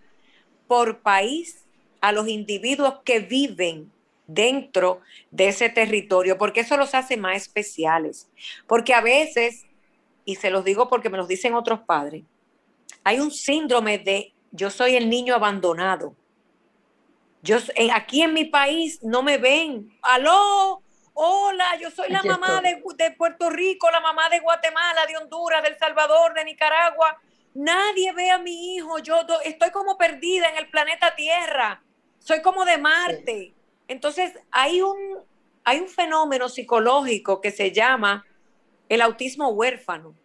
por país a los individuos que viven dentro de ese territorio, porque eso los hace más especiales. Porque a veces, y se los digo porque me los dicen otros padres, hay un síndrome de yo soy el niño abandonado. Yo, aquí en mi país no me ven. Aló, hola, yo soy la mamá de, de, Puerto Rico, la mamá de Guatemala, de Honduras, del Salvador, de Nicaragua. Nadie ve a mi hijo. Yo estoy como perdida en el planeta Tierra. Soy como de Marte. Entonces, hay un, hay un fenómeno psicológico que se llama el autismo huérfano.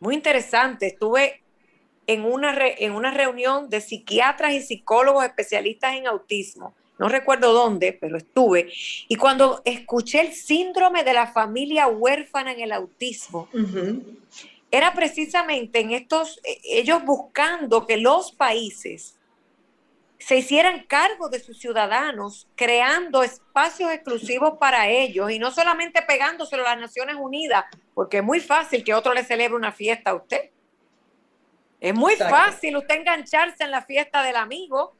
Muy interesante. Estuve en una, en una reunión de psiquiatras y psicólogos especialistas en autismo. No recuerdo dónde, pero estuve. Y cuando escuché el síndrome de la familia huérfana en el autismo, era precisamente en estos, e, ellos buscando que los países se hicieran cargo de sus ciudadanos, creando espacios exclusivos para ellos y no solamente pegándoselo a las Naciones Unidas, porque es muy fácil que otro le celebre una fiesta a usted. Es muy fácil usted engancharse en la fiesta del amigo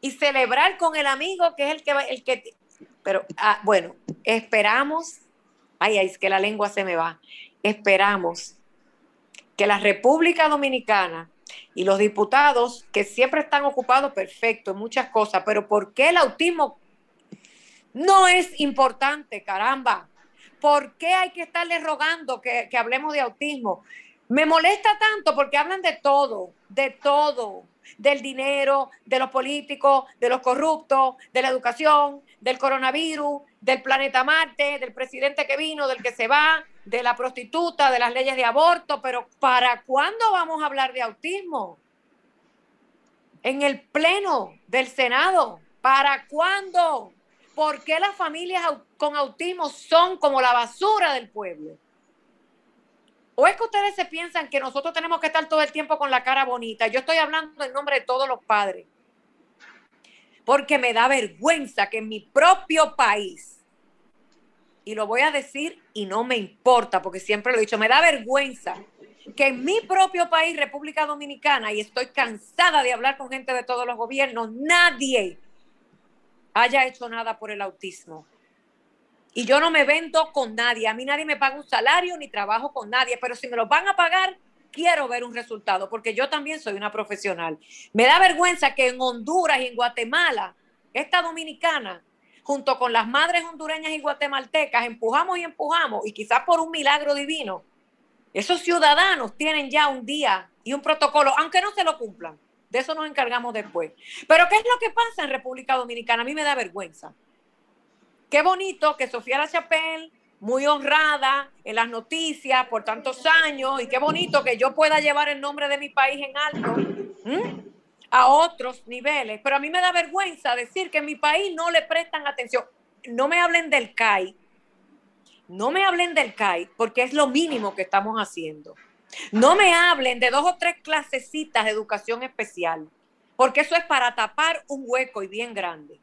y celebrar con el amigo que es el que el que pero ah, bueno, esperamos, ay, ay, es que la lengua se me va. Esperamos que la República Dominicana y los diputados que siempre están ocupados, perfecto, en muchas cosas, pero ¿por qué el autismo no es importante, caramba? ¿Por qué hay que estarle rogando que, que hablemos de autismo? Me molesta tanto porque hablan de todo, de todo, del dinero, de los políticos, de los corruptos, de la educación, del coronavirus, del planeta Marte, del presidente que vino, del que se va, de la prostituta, de las leyes de aborto, pero ¿para cuándo vamos a hablar de autismo? En el pleno del Senado, ¿para cuándo? ¿Por qué las familias con autismo son como la basura del pueblo? ¿O es que ustedes se piensan que nosotros tenemos que estar todo el tiempo con la cara bonita? Yo estoy hablando en nombre de todos los padres. Porque me da vergüenza que en mi propio país, y lo voy a decir y no me importa, porque siempre lo he dicho, me da vergüenza que en mi propio país, República Dominicana, y estoy cansada de hablar con gente de todos los gobiernos, nadie haya hecho nada por el autismo. Y yo no me vendo con nadie. A mí nadie me paga un salario ni trabajo con nadie. Pero si me lo van a pagar, quiero ver un resultado, porque yo también soy una profesional. Me da vergüenza que en Honduras y en Guatemala, esta dominicana, junto con las madres hondureñas y guatemaltecas, empujamos y empujamos, y quizás por un milagro divino, esos ciudadanos tienen ya un día y un protocolo, aunque no se lo cumplan. De eso nos encargamos después. Pero ¿qué es lo que pasa en República Dominicana? A mí me da vergüenza. Qué bonito que Sofía La Chapelle muy honrada en las noticias por tantos años y qué bonito que yo pueda llevar el nombre de mi país en alto a otros niveles. Pero a mí me da vergüenza decir que en mi país no le prestan atención. No me hablen del CAI. No me hablen del CAI porque es lo mínimo que estamos haciendo. No me hablen de dos o tres clasecitas de educación especial porque eso es para tapar un hueco y bien grande.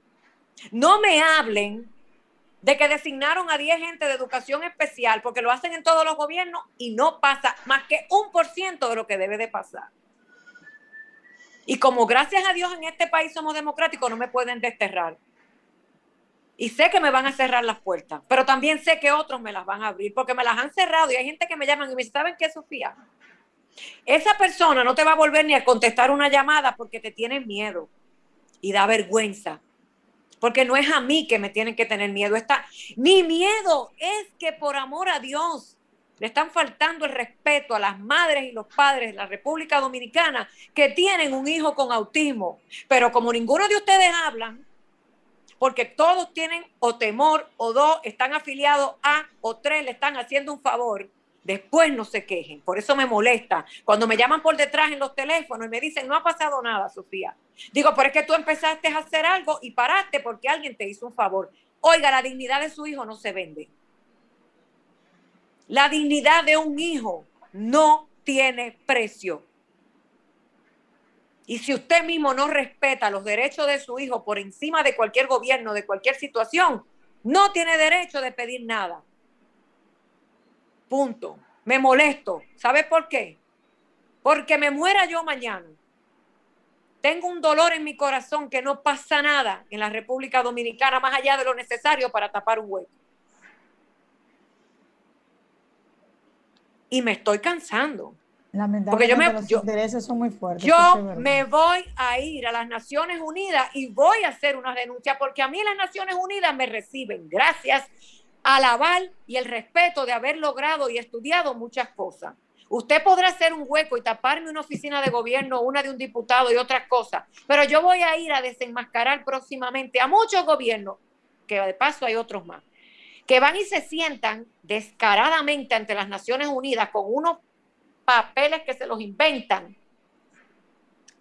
No me hablen de que designaron a 10 gente de educación especial porque lo hacen en todos los gobiernos y no pasa más que un por ciento de lo que debe de pasar. Y como gracias a Dios en este país somos democráticos, no me pueden desterrar. Y sé que me van a cerrar las puertas, pero también sé que otros me las van a abrir porque me las han cerrado y hay gente que me llaman y me dice, ¿saben qué, Sofía? Esa persona no te va a volver ni a contestar una llamada porque te tiene miedo y da vergüenza. Porque no es a mí que me tienen que tener miedo. Está, mi miedo es que por amor a Dios le están faltando el respeto a las madres y los padres de la República Dominicana que tienen un hijo con autismo. Pero como ninguno de ustedes hablan, porque todos tienen o temor o dos, están afiliados a o tres, le están haciendo un favor Después no se quejen. Por eso me molesta. Cuando me llaman por detrás en los teléfonos y me dicen, no ha pasado nada, Sofía. Digo, pero es que tú empezaste a hacer algo y paraste porque alguien te hizo un favor. Oiga, la dignidad de su hijo no se vende. La dignidad de un hijo no tiene precio. Y si usted mismo no respeta los derechos de su hijo por encima de cualquier gobierno, de cualquier situación, no tiene derecho de pedir nada. Punto. Me molesto. ¿Sabe por qué? Porque me muera yo mañana. Tengo un dolor en mi corazón que no pasa nada en la República Dominicana más allá de lo necesario para tapar un hueco. Y me estoy cansando. Porque yo me, los intereses son muy fuertes. Yo me voy a ir a las Naciones Unidas y voy a hacer una denuncia porque a mí las Naciones Unidas me reciben. Gracias al aval y el respeto de haber logrado y estudiado muchas cosas. Usted podrá hacer un hueco y taparme una oficina de gobierno, una de un diputado y otras cosas, pero yo voy a ir a desenmascarar próximamente a muchos gobiernos, que de paso hay otros más, que van y se sientan descaradamente ante las Naciones Unidas con unos papeles que se los inventan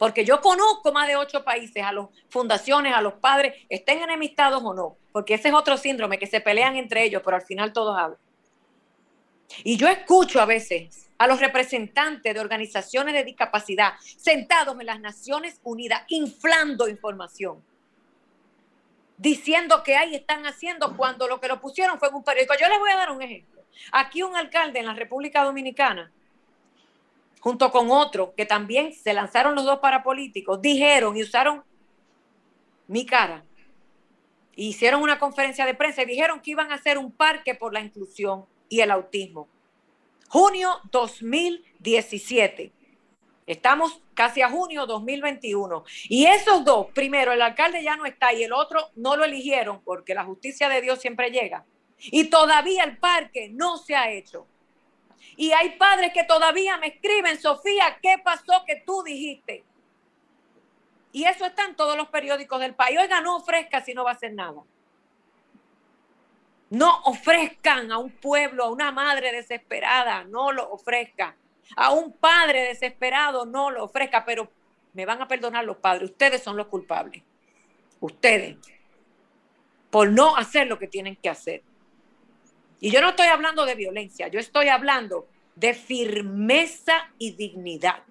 porque yo conozco más de ocho países, a las fundaciones, a los padres, estén enemistados o no, porque ese es otro síndrome, que se pelean entre ellos, pero al final todos hablan. Y yo escucho a veces a los representantes de organizaciones de discapacidad sentados en las Naciones Unidas inflando información, diciendo que ahí están haciendo cuando lo que lo pusieron fue en un periódico. Yo les voy a dar un ejemplo. Aquí un alcalde en la República Dominicana junto con otro que también se lanzaron los dos parapolíticos, dijeron y usaron mi cara. Hicieron una conferencia de prensa y dijeron que iban a hacer un parque por la inclusión y el autismo. Junio 2017. Estamos casi a junio 2021. Y esos dos, primero, el alcalde ya no está y el otro no lo eligieron porque la justicia de Dios siempre llega. Y todavía el parque no se ha hecho. Y hay padres que todavía me escriben, Sofía, ¿qué pasó que tú dijiste? Y eso está en todos los periódicos del país. Oiga, no ofrezca si no va a hacer nada. No ofrezcan a un pueblo, a una madre desesperada, no lo ofrezca. A un padre desesperado, no lo ofrezca. Pero me van a perdonar los padres. Ustedes son los culpables. Ustedes. Por no hacer lo que tienen que hacer. Y yo no estoy hablando de violencia, yo estoy hablando de firmeza y dignidad.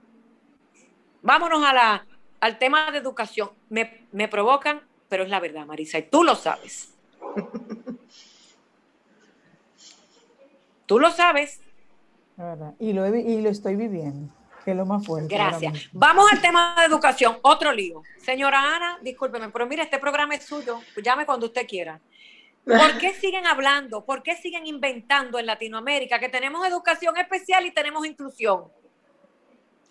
Vámonos a la, al tema de educación. Me, me provocan, pero es la verdad, Marisa, y tú lo sabes. tú lo sabes. Y lo, y lo estoy viviendo, que es lo más fuerte. Gracias. Vamos al tema de educación, otro lío. Señora Ana, discúlpeme, pero mire, este programa es suyo, llame cuando usted quiera. ¿Por qué siguen hablando? ¿Por qué siguen inventando en Latinoamérica que tenemos educación especial y tenemos inclusión?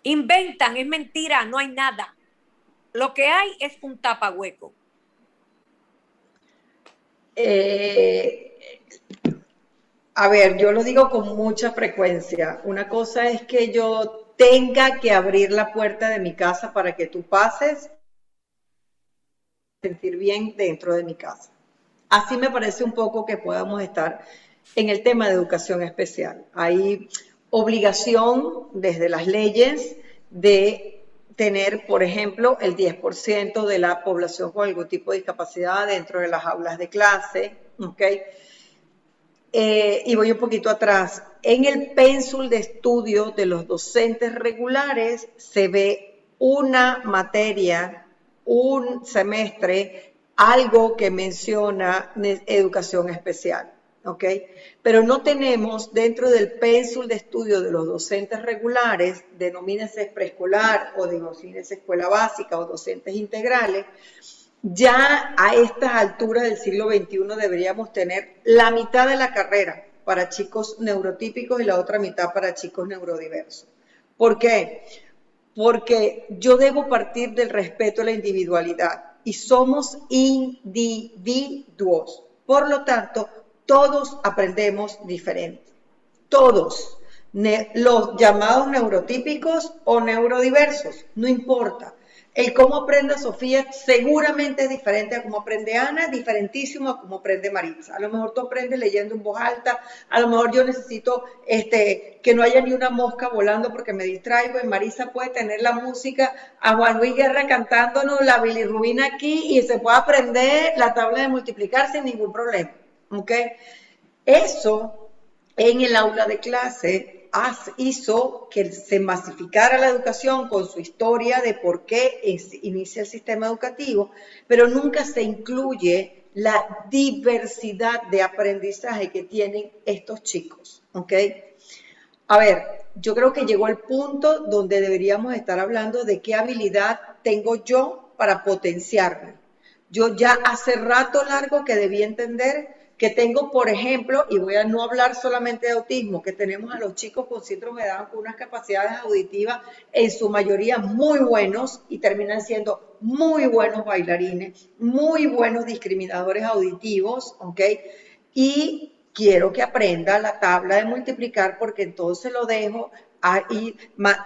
Inventan, es mentira, no hay nada. Lo que hay es un tapahueco. Eh, a ver, yo lo digo con mucha frecuencia. Una cosa es que yo tenga que abrir la puerta de mi casa para que tú pases, sentir bien dentro de mi casa así me parece un poco que podamos estar en el tema de educación especial. Hay obligación desde las leyes de tener, por ejemplo, el 10% de la población con algún tipo de discapacidad dentro de las aulas de clase. Eh, y voy un poquito atrás. En el pénsul de estudio de los docentes regulares se ve una materia, un semestre, algo que menciona educación especial. ¿ok? Pero no tenemos dentro del pénsul de estudio de los docentes regulares, denomínese preescolar o denomínese escuela básica o docentes integrales, ya a estas alturas del siglo XXI deberíamos tener la mitad de la carrera para chicos neurotípicos y la otra mitad para chicos neurodiversos. ¿Por qué? Porque yo debo partir del respeto a la individualidad y somos individuos. Por lo tanto, todos aprendemos diferente. Todos. los llamados neurotípicos o neurodiversos, no importa. El cómo aprende Sofía seguramente es diferente a cómo aprende Ana, diferentísimo a cómo aprende Marisa. A lo mejor tú aprendes leyendo en voz alta, a lo mejor yo necesito este, que no haya ni una mosca volando porque me distraigo y Marisa puede tener la música a Juan Luis Guerra cantándonos la bilirrubina aquí y se puede aprender la tabla de multiplicar sin ningún problema. ¿ok? Eso en el aula de clase hizo que se masificara la educación con su historia de por qué inicia el sistema educativo, pero nunca se incluye la diversidad de aprendizaje que tienen estos chicos, ¿ok? A ver, yo creo que llegó el punto donde deberíamos estar hablando de qué habilidad tengo yo para potenciarme. Yo ya hace rato largo que debí entender que tengo, por ejemplo, y voy a no hablar solamente de autismo, que tenemos a los chicos con síndrome de Down con unas capacidades auditivas en su mayoría muy buenos y terminan siendo muy buenos bailarines, muy buenos discriminadores auditivos, ¿ok? Y quiero que aprenda la tabla de multiplicar porque entonces lo dejo ahí,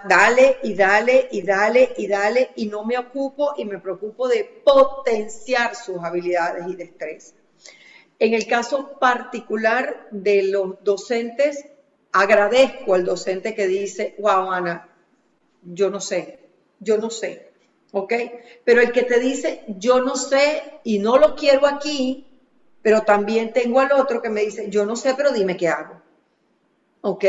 dale y dale y dale y dale y no me ocupo y me preocupo de potenciar sus habilidades y destrezas. En el caso particular de los docentes, agradezco al docente que dice, wow, Ana, yo no sé, yo no sé, ¿ok? Pero el que te dice, yo no sé y no lo quiero aquí, pero también tengo al otro que me dice, yo no sé, pero dime qué hago, ¿ok?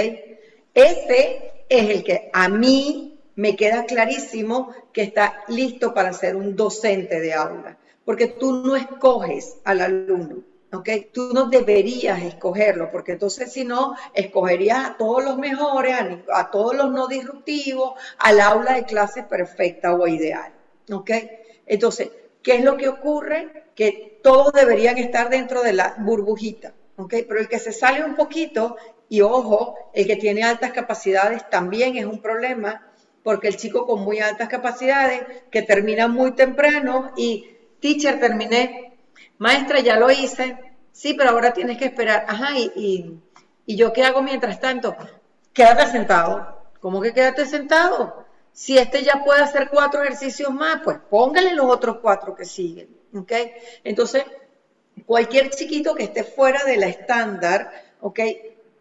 Ese es el que a mí me queda clarísimo que está listo para ser un docente de aula, porque tú no escoges al alumno, ¿ok? Tú no deberías escogerlo, porque entonces si no, escogerías a todos los mejores, a, todos los no disruptivos, al aula de clase perfecta o ideal, ¿ok? Entonces, ¿qué es lo que ocurre? Que todos deberían estar dentro de la burbujita, ¿ok? Pero el que se sale un poquito, y ojo, el que tiene altas capacidades también es un problema, porque el chico con muy altas capacidades, que termina muy temprano y, teacher, terminé, maestra, ya lo hice, sí, pero ahora tienes que esperar, ajá, y, yo qué hago mientras tanto? Quédate sentado. ¿Cómo que quédate sentado? Si este ya puede hacer cuatro ejercicios más, pues póngale los otros cuatro que siguen, ¿ok? Entonces, cualquier chiquito que esté fuera de la estándar, ¿ok?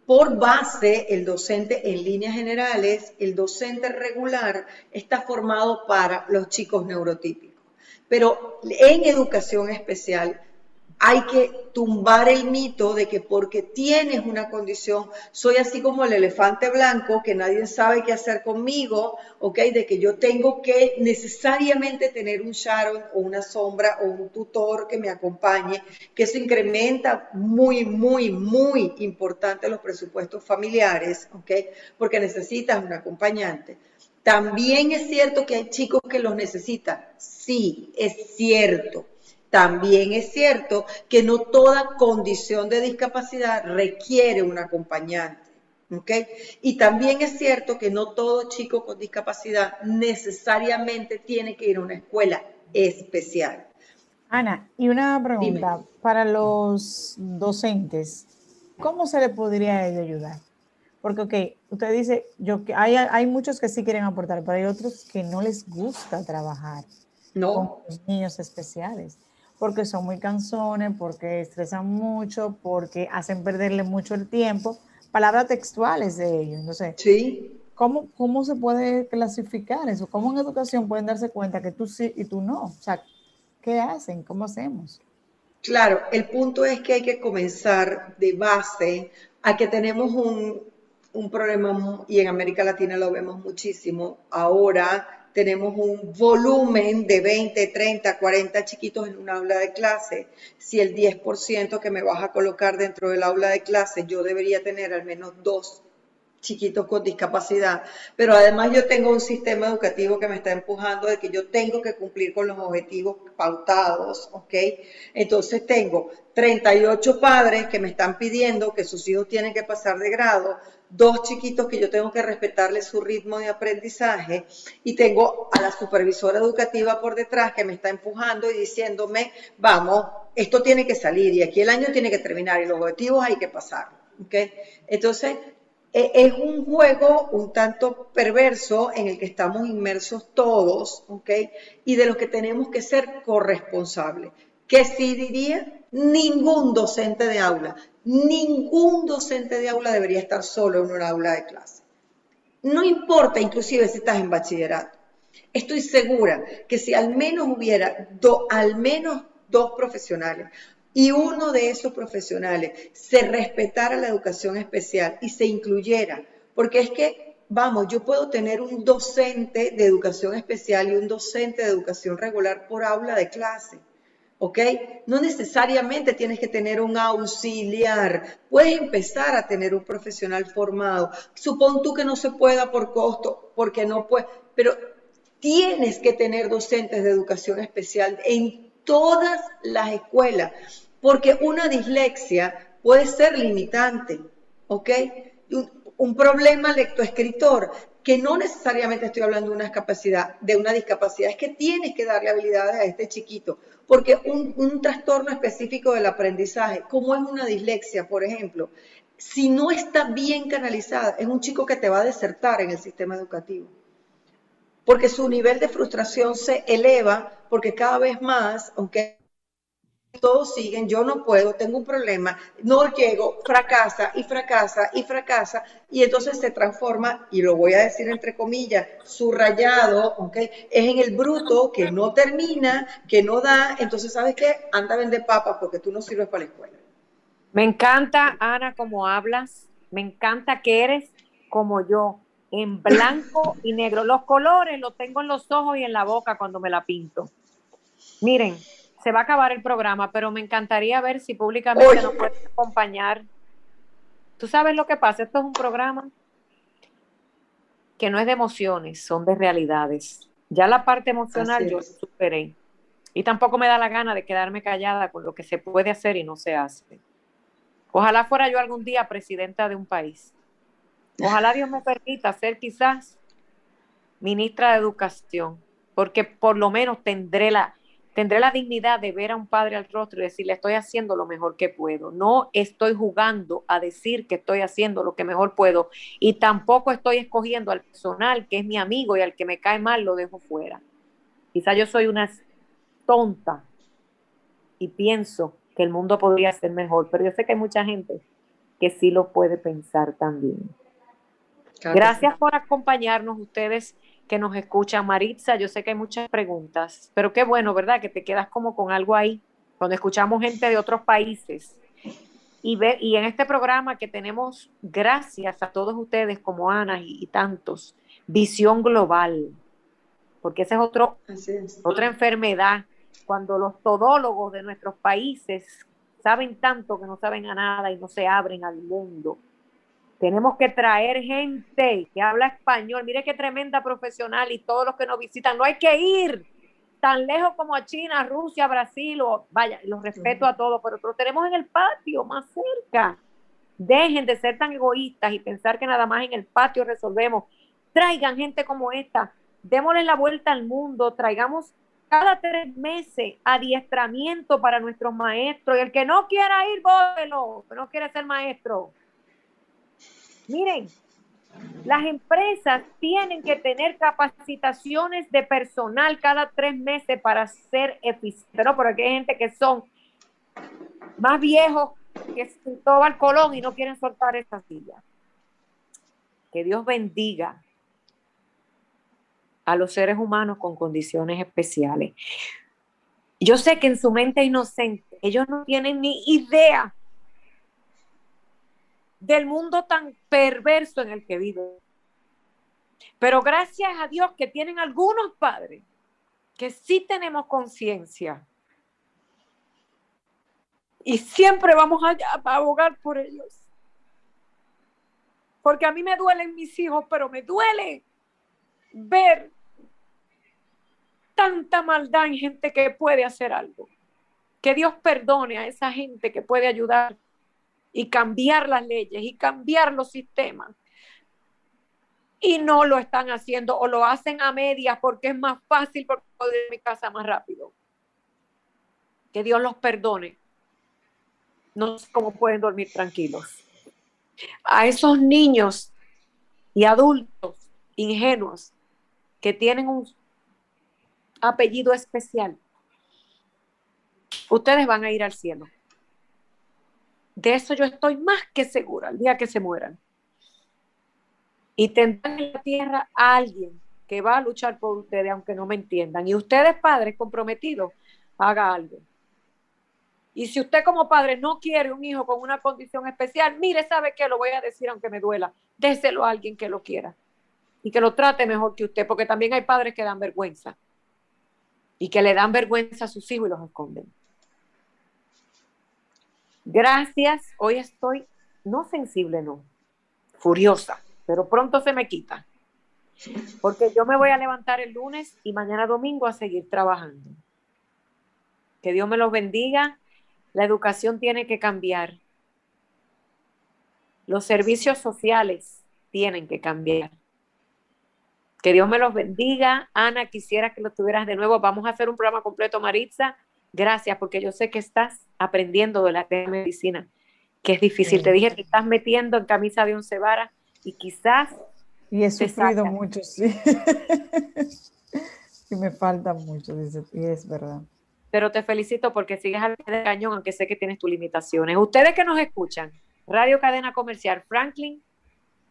Por base, el docente en líneas generales, el docente regular está formado para los chicos neurotípicos. Pero en educación especial hay que tumbar el mito de que porque tienes una condición, soy así como el elefante blanco, que nadie sabe qué hacer conmigo, ¿ok? De que yo tengo que necesariamente tener un Sharon o una sombra o un tutor que me acompañe, que eso incrementa muy, muy, muy importante los presupuestos familiares, ¿ok? Porque necesitas un acompañante. También es cierto que hay chicos que los necesitan. Sí, es cierto. También es cierto que no toda condición de discapacidad requiere un acompañante. ¿okay? Y también es cierto que no todo chico con discapacidad necesariamente tiene que ir a una escuela especial. Ana, y una pregunta para los docentes, ¿cómo se le podría ayudar? Porque, ok, usted dice, yo, hay, hay muchos que sí quieren aportar, pero hay otros que no les gusta trabajar con los niños especiales. porque son muy cansones, porque estresan mucho, porque hacen perderle mucho el tiempo. Palabras textuales de ellos. No sé. Sí. ¿Cómo, ¿Cómo se puede clasificar eso? ¿Cómo en educación pueden darse cuenta que tú sí y tú no? O sea, ¿qué hacen? ¿Cómo hacemos? Claro, el punto es que hay que comenzar de base a que tenemos un, un problema, y en América Latina lo vemos muchísimo, ahora tenemos un volumen de 20, 30, 40 chiquitos en un aula de clase. Si el 10% que me vas a colocar dentro del aula de clase, yo debería tener al menos dos chiquitos con discapacidad, pero además yo tengo un sistema educativo que me está empujando de que yo tengo que cumplir con los objetivos pautados, ¿ok? Entonces tengo 38 padres que me están pidiendo que sus hijos tienen que pasar de grado, dos chiquitos que yo tengo que respetarle su ritmo de aprendizaje y tengo a la supervisora educativa por detrás que me está empujando y diciéndome, vamos, esto tiene que salir y aquí el año tiene que terminar y los objetivos hay que pasar. ¿okay? Entonces, e, es un juego un tanto perverso en el que estamos inmersos todos, ¿ok? Y de lo que tenemos que ser corresponsables. ¿Qué sí diría? Ningún docente de aula Ningún docente de aula debería estar solo en una aula de clase. No importa inclusive si estás en bachillerato. Estoy segura que si al menos hubiera al menos dos profesionales y uno de esos profesionales se respetara la educación especial y se incluyera, porque es que, vamos, yo puedo tener un docente de educación especial y un docente de educación regular por aula de clase ¿ok? No necesariamente tienes que tener un auxiliar, puedes empezar a tener un profesional formado. Supón tú que no se pueda por costo, porque no puedes, pero tienes que tener docentes de educación especial en todas las escuelas, porque una dislexia puede ser limitante, ¿ok? Un, un problema lectoescritor que no necesariamente estoy hablando de una discapacidad, de una discapacidad, es que tienes que darle habilidades a este chiquito, porque un, un trastorno específico del aprendizaje, como es una dislexia, por ejemplo, si no está bien canalizada, es un chico que te va a desertar en el sistema educativo. Porque su nivel de frustración se eleva, porque cada vez más, aunque todos siguen, yo no puedo, tengo un problema, no llego, fracasa y fracasa y fracasa, y entonces se transforma, y lo voy a decir entre comillas, subrayado, ¿ok? Es en el bruto que no termina, que no da, entonces, ¿sabes qué? Anda a vender papas porque tú no sirves para la escuela. Me encanta, Ana, como hablas, me encanta que eres como yo, en blanco y negro. Los colores los tengo en los ojos y en la boca cuando me la pinto. Miren, se va a acabar el programa, pero me encantaría ver si públicamente nos puede acompañar. Tú sabes lo que pasa, esto es un programa que no es de emociones, son de realidades. Ya la parte emocional yo superé. Y tampoco me da la gana de quedarme callada con lo que se puede hacer y no se hace. Ojalá fuera yo algún día presidenta de un país. Ojalá Dios me permita ser quizás ministra de Educación, porque por lo menos tendré la, Tendré la dignidad de ver a un padre al rostro y decirle, estoy haciendo lo mejor que puedo. No estoy jugando a decir que estoy haciendo lo que mejor puedo. Y tampoco estoy escogiendo al personal que es mi amigo y al que me cae mal lo dejo fuera. Quizá yo soy una tonta y pienso que el mundo podría ser mejor, pero yo sé que hay mucha gente que sí lo puede pensar también. Gracias por acompañarnos ustedes que nos escuchan. Maritza, yo sé que hay muchas preguntas, pero qué bueno, ¿verdad? Que te quedas como con algo ahí, cuando escuchamos gente de otros países. Y, ve, y en este programa que tenemos, gracias a todos ustedes como Ana y, tantos, visión global, porque esa es, otro, otra enfermedad. Cuando los todólogos de nuestros países saben tanto que no saben a nada y no se abren al mundo tenemos que traer gente que habla español. Mire qué tremenda profesional y todos los que nos visitan. No hay que ir tan lejos como a China, Rusia, Brasil, o vaya, los respeto a todos, pero lo tenemos en el patio, más cerca. Dejen de ser tan egoístas y pensar que nada más en el patio resolvemos. Traigan gente como esta, démosle la vuelta al mundo, traigamos cada tres meses adiestramiento para nuestros maestros y el que no quiera ir, bóvelo, que no quiere ser maestro Miren, Las empresas tienen que tener capacitaciones de personal cada tres meses para ser eficientes, ¿no? Porque hay gente que son más viejos que Cristóbal Colón y no quieren soltar esa silla. Que Dios bendiga a los seres humanos con condiciones especiales. Yo sé que en su mente inocente ellos no tienen ni idea del mundo tan perverso en el que viven. Pero gracias a Dios que tienen algunos padres que sí tenemos conciencia. Y siempre vamos a, abogar por ellos. Porque a mí me duelen mis hijos, pero me duele ver tanta maldad en gente que puede hacer algo. Que Dios perdone a esa gente que puede ayudar y cambiar las leyes y cambiar los sistemas. Y no lo están haciendo o lo hacen a medias porque es más fácil porque de mi casa más rápido. Que Dios los perdone. No sé cómo pueden dormir tranquilos. A esos niños y adultos ingenuos que tienen un apellido especial, ustedes van a ir al cielo. De eso yo estoy más que segura el día que se mueran. Y tendrán en la tierra a alguien que va a luchar por ustedes, aunque no me entiendan. Y ustedes, padres comprometidos, haga algo. Y si usted como padre no quiere un hijo con una condición especial, mire, sabe que lo voy a decir aunque me duela, déselo a alguien que lo quiera y que lo trate mejor que usted, porque también hay padres que dan vergüenza y que le dan vergüenza a sus hijos y los esconden. Gracias, hoy estoy no sensible, no, furiosa, pero pronto se me quita. Porque yo me voy a levantar el lunes y mañana domingo a seguir trabajando. Que Dios me los bendiga. La educación tiene que cambiar. Los servicios sociales tienen que cambiar. Que Dios me los bendiga. Ana, quisiera que lo tuvieras de nuevo. Vamos a hacer un programa completo, Maritza. Gracias, porque yo sé que estás aprendiendo de la medicina, que es difícil. Te dije que estás metiendo en camisa de once varas y quizás... Y he sufrido mucho, sí. y me falta mucho, dice, y es verdad. Pero te felicito porque sigues al cañón, aunque sé que tienes tus limitaciones. Ustedes que nos escuchan, Radio Cadena Comercial Franklin,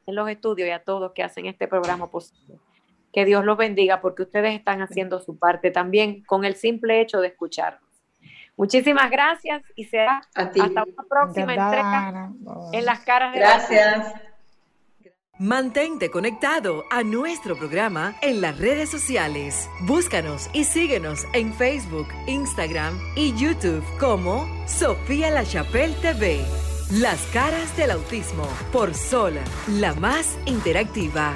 en los estudios y a todos que hacen este programa posible que Dios los bendiga porque ustedes están haciendo su parte también con el simple hecho de escucharnos. Muchísimas gracias y será hasta una próxima entrega en las caras de Gracias. Mantente conectado a nuestro programa en las redes sociales. Búscanos y síguenos en Facebook, Instagram y YouTube como Sofía La Chapelle TV. Las caras del autismo por Sol, la más interactiva.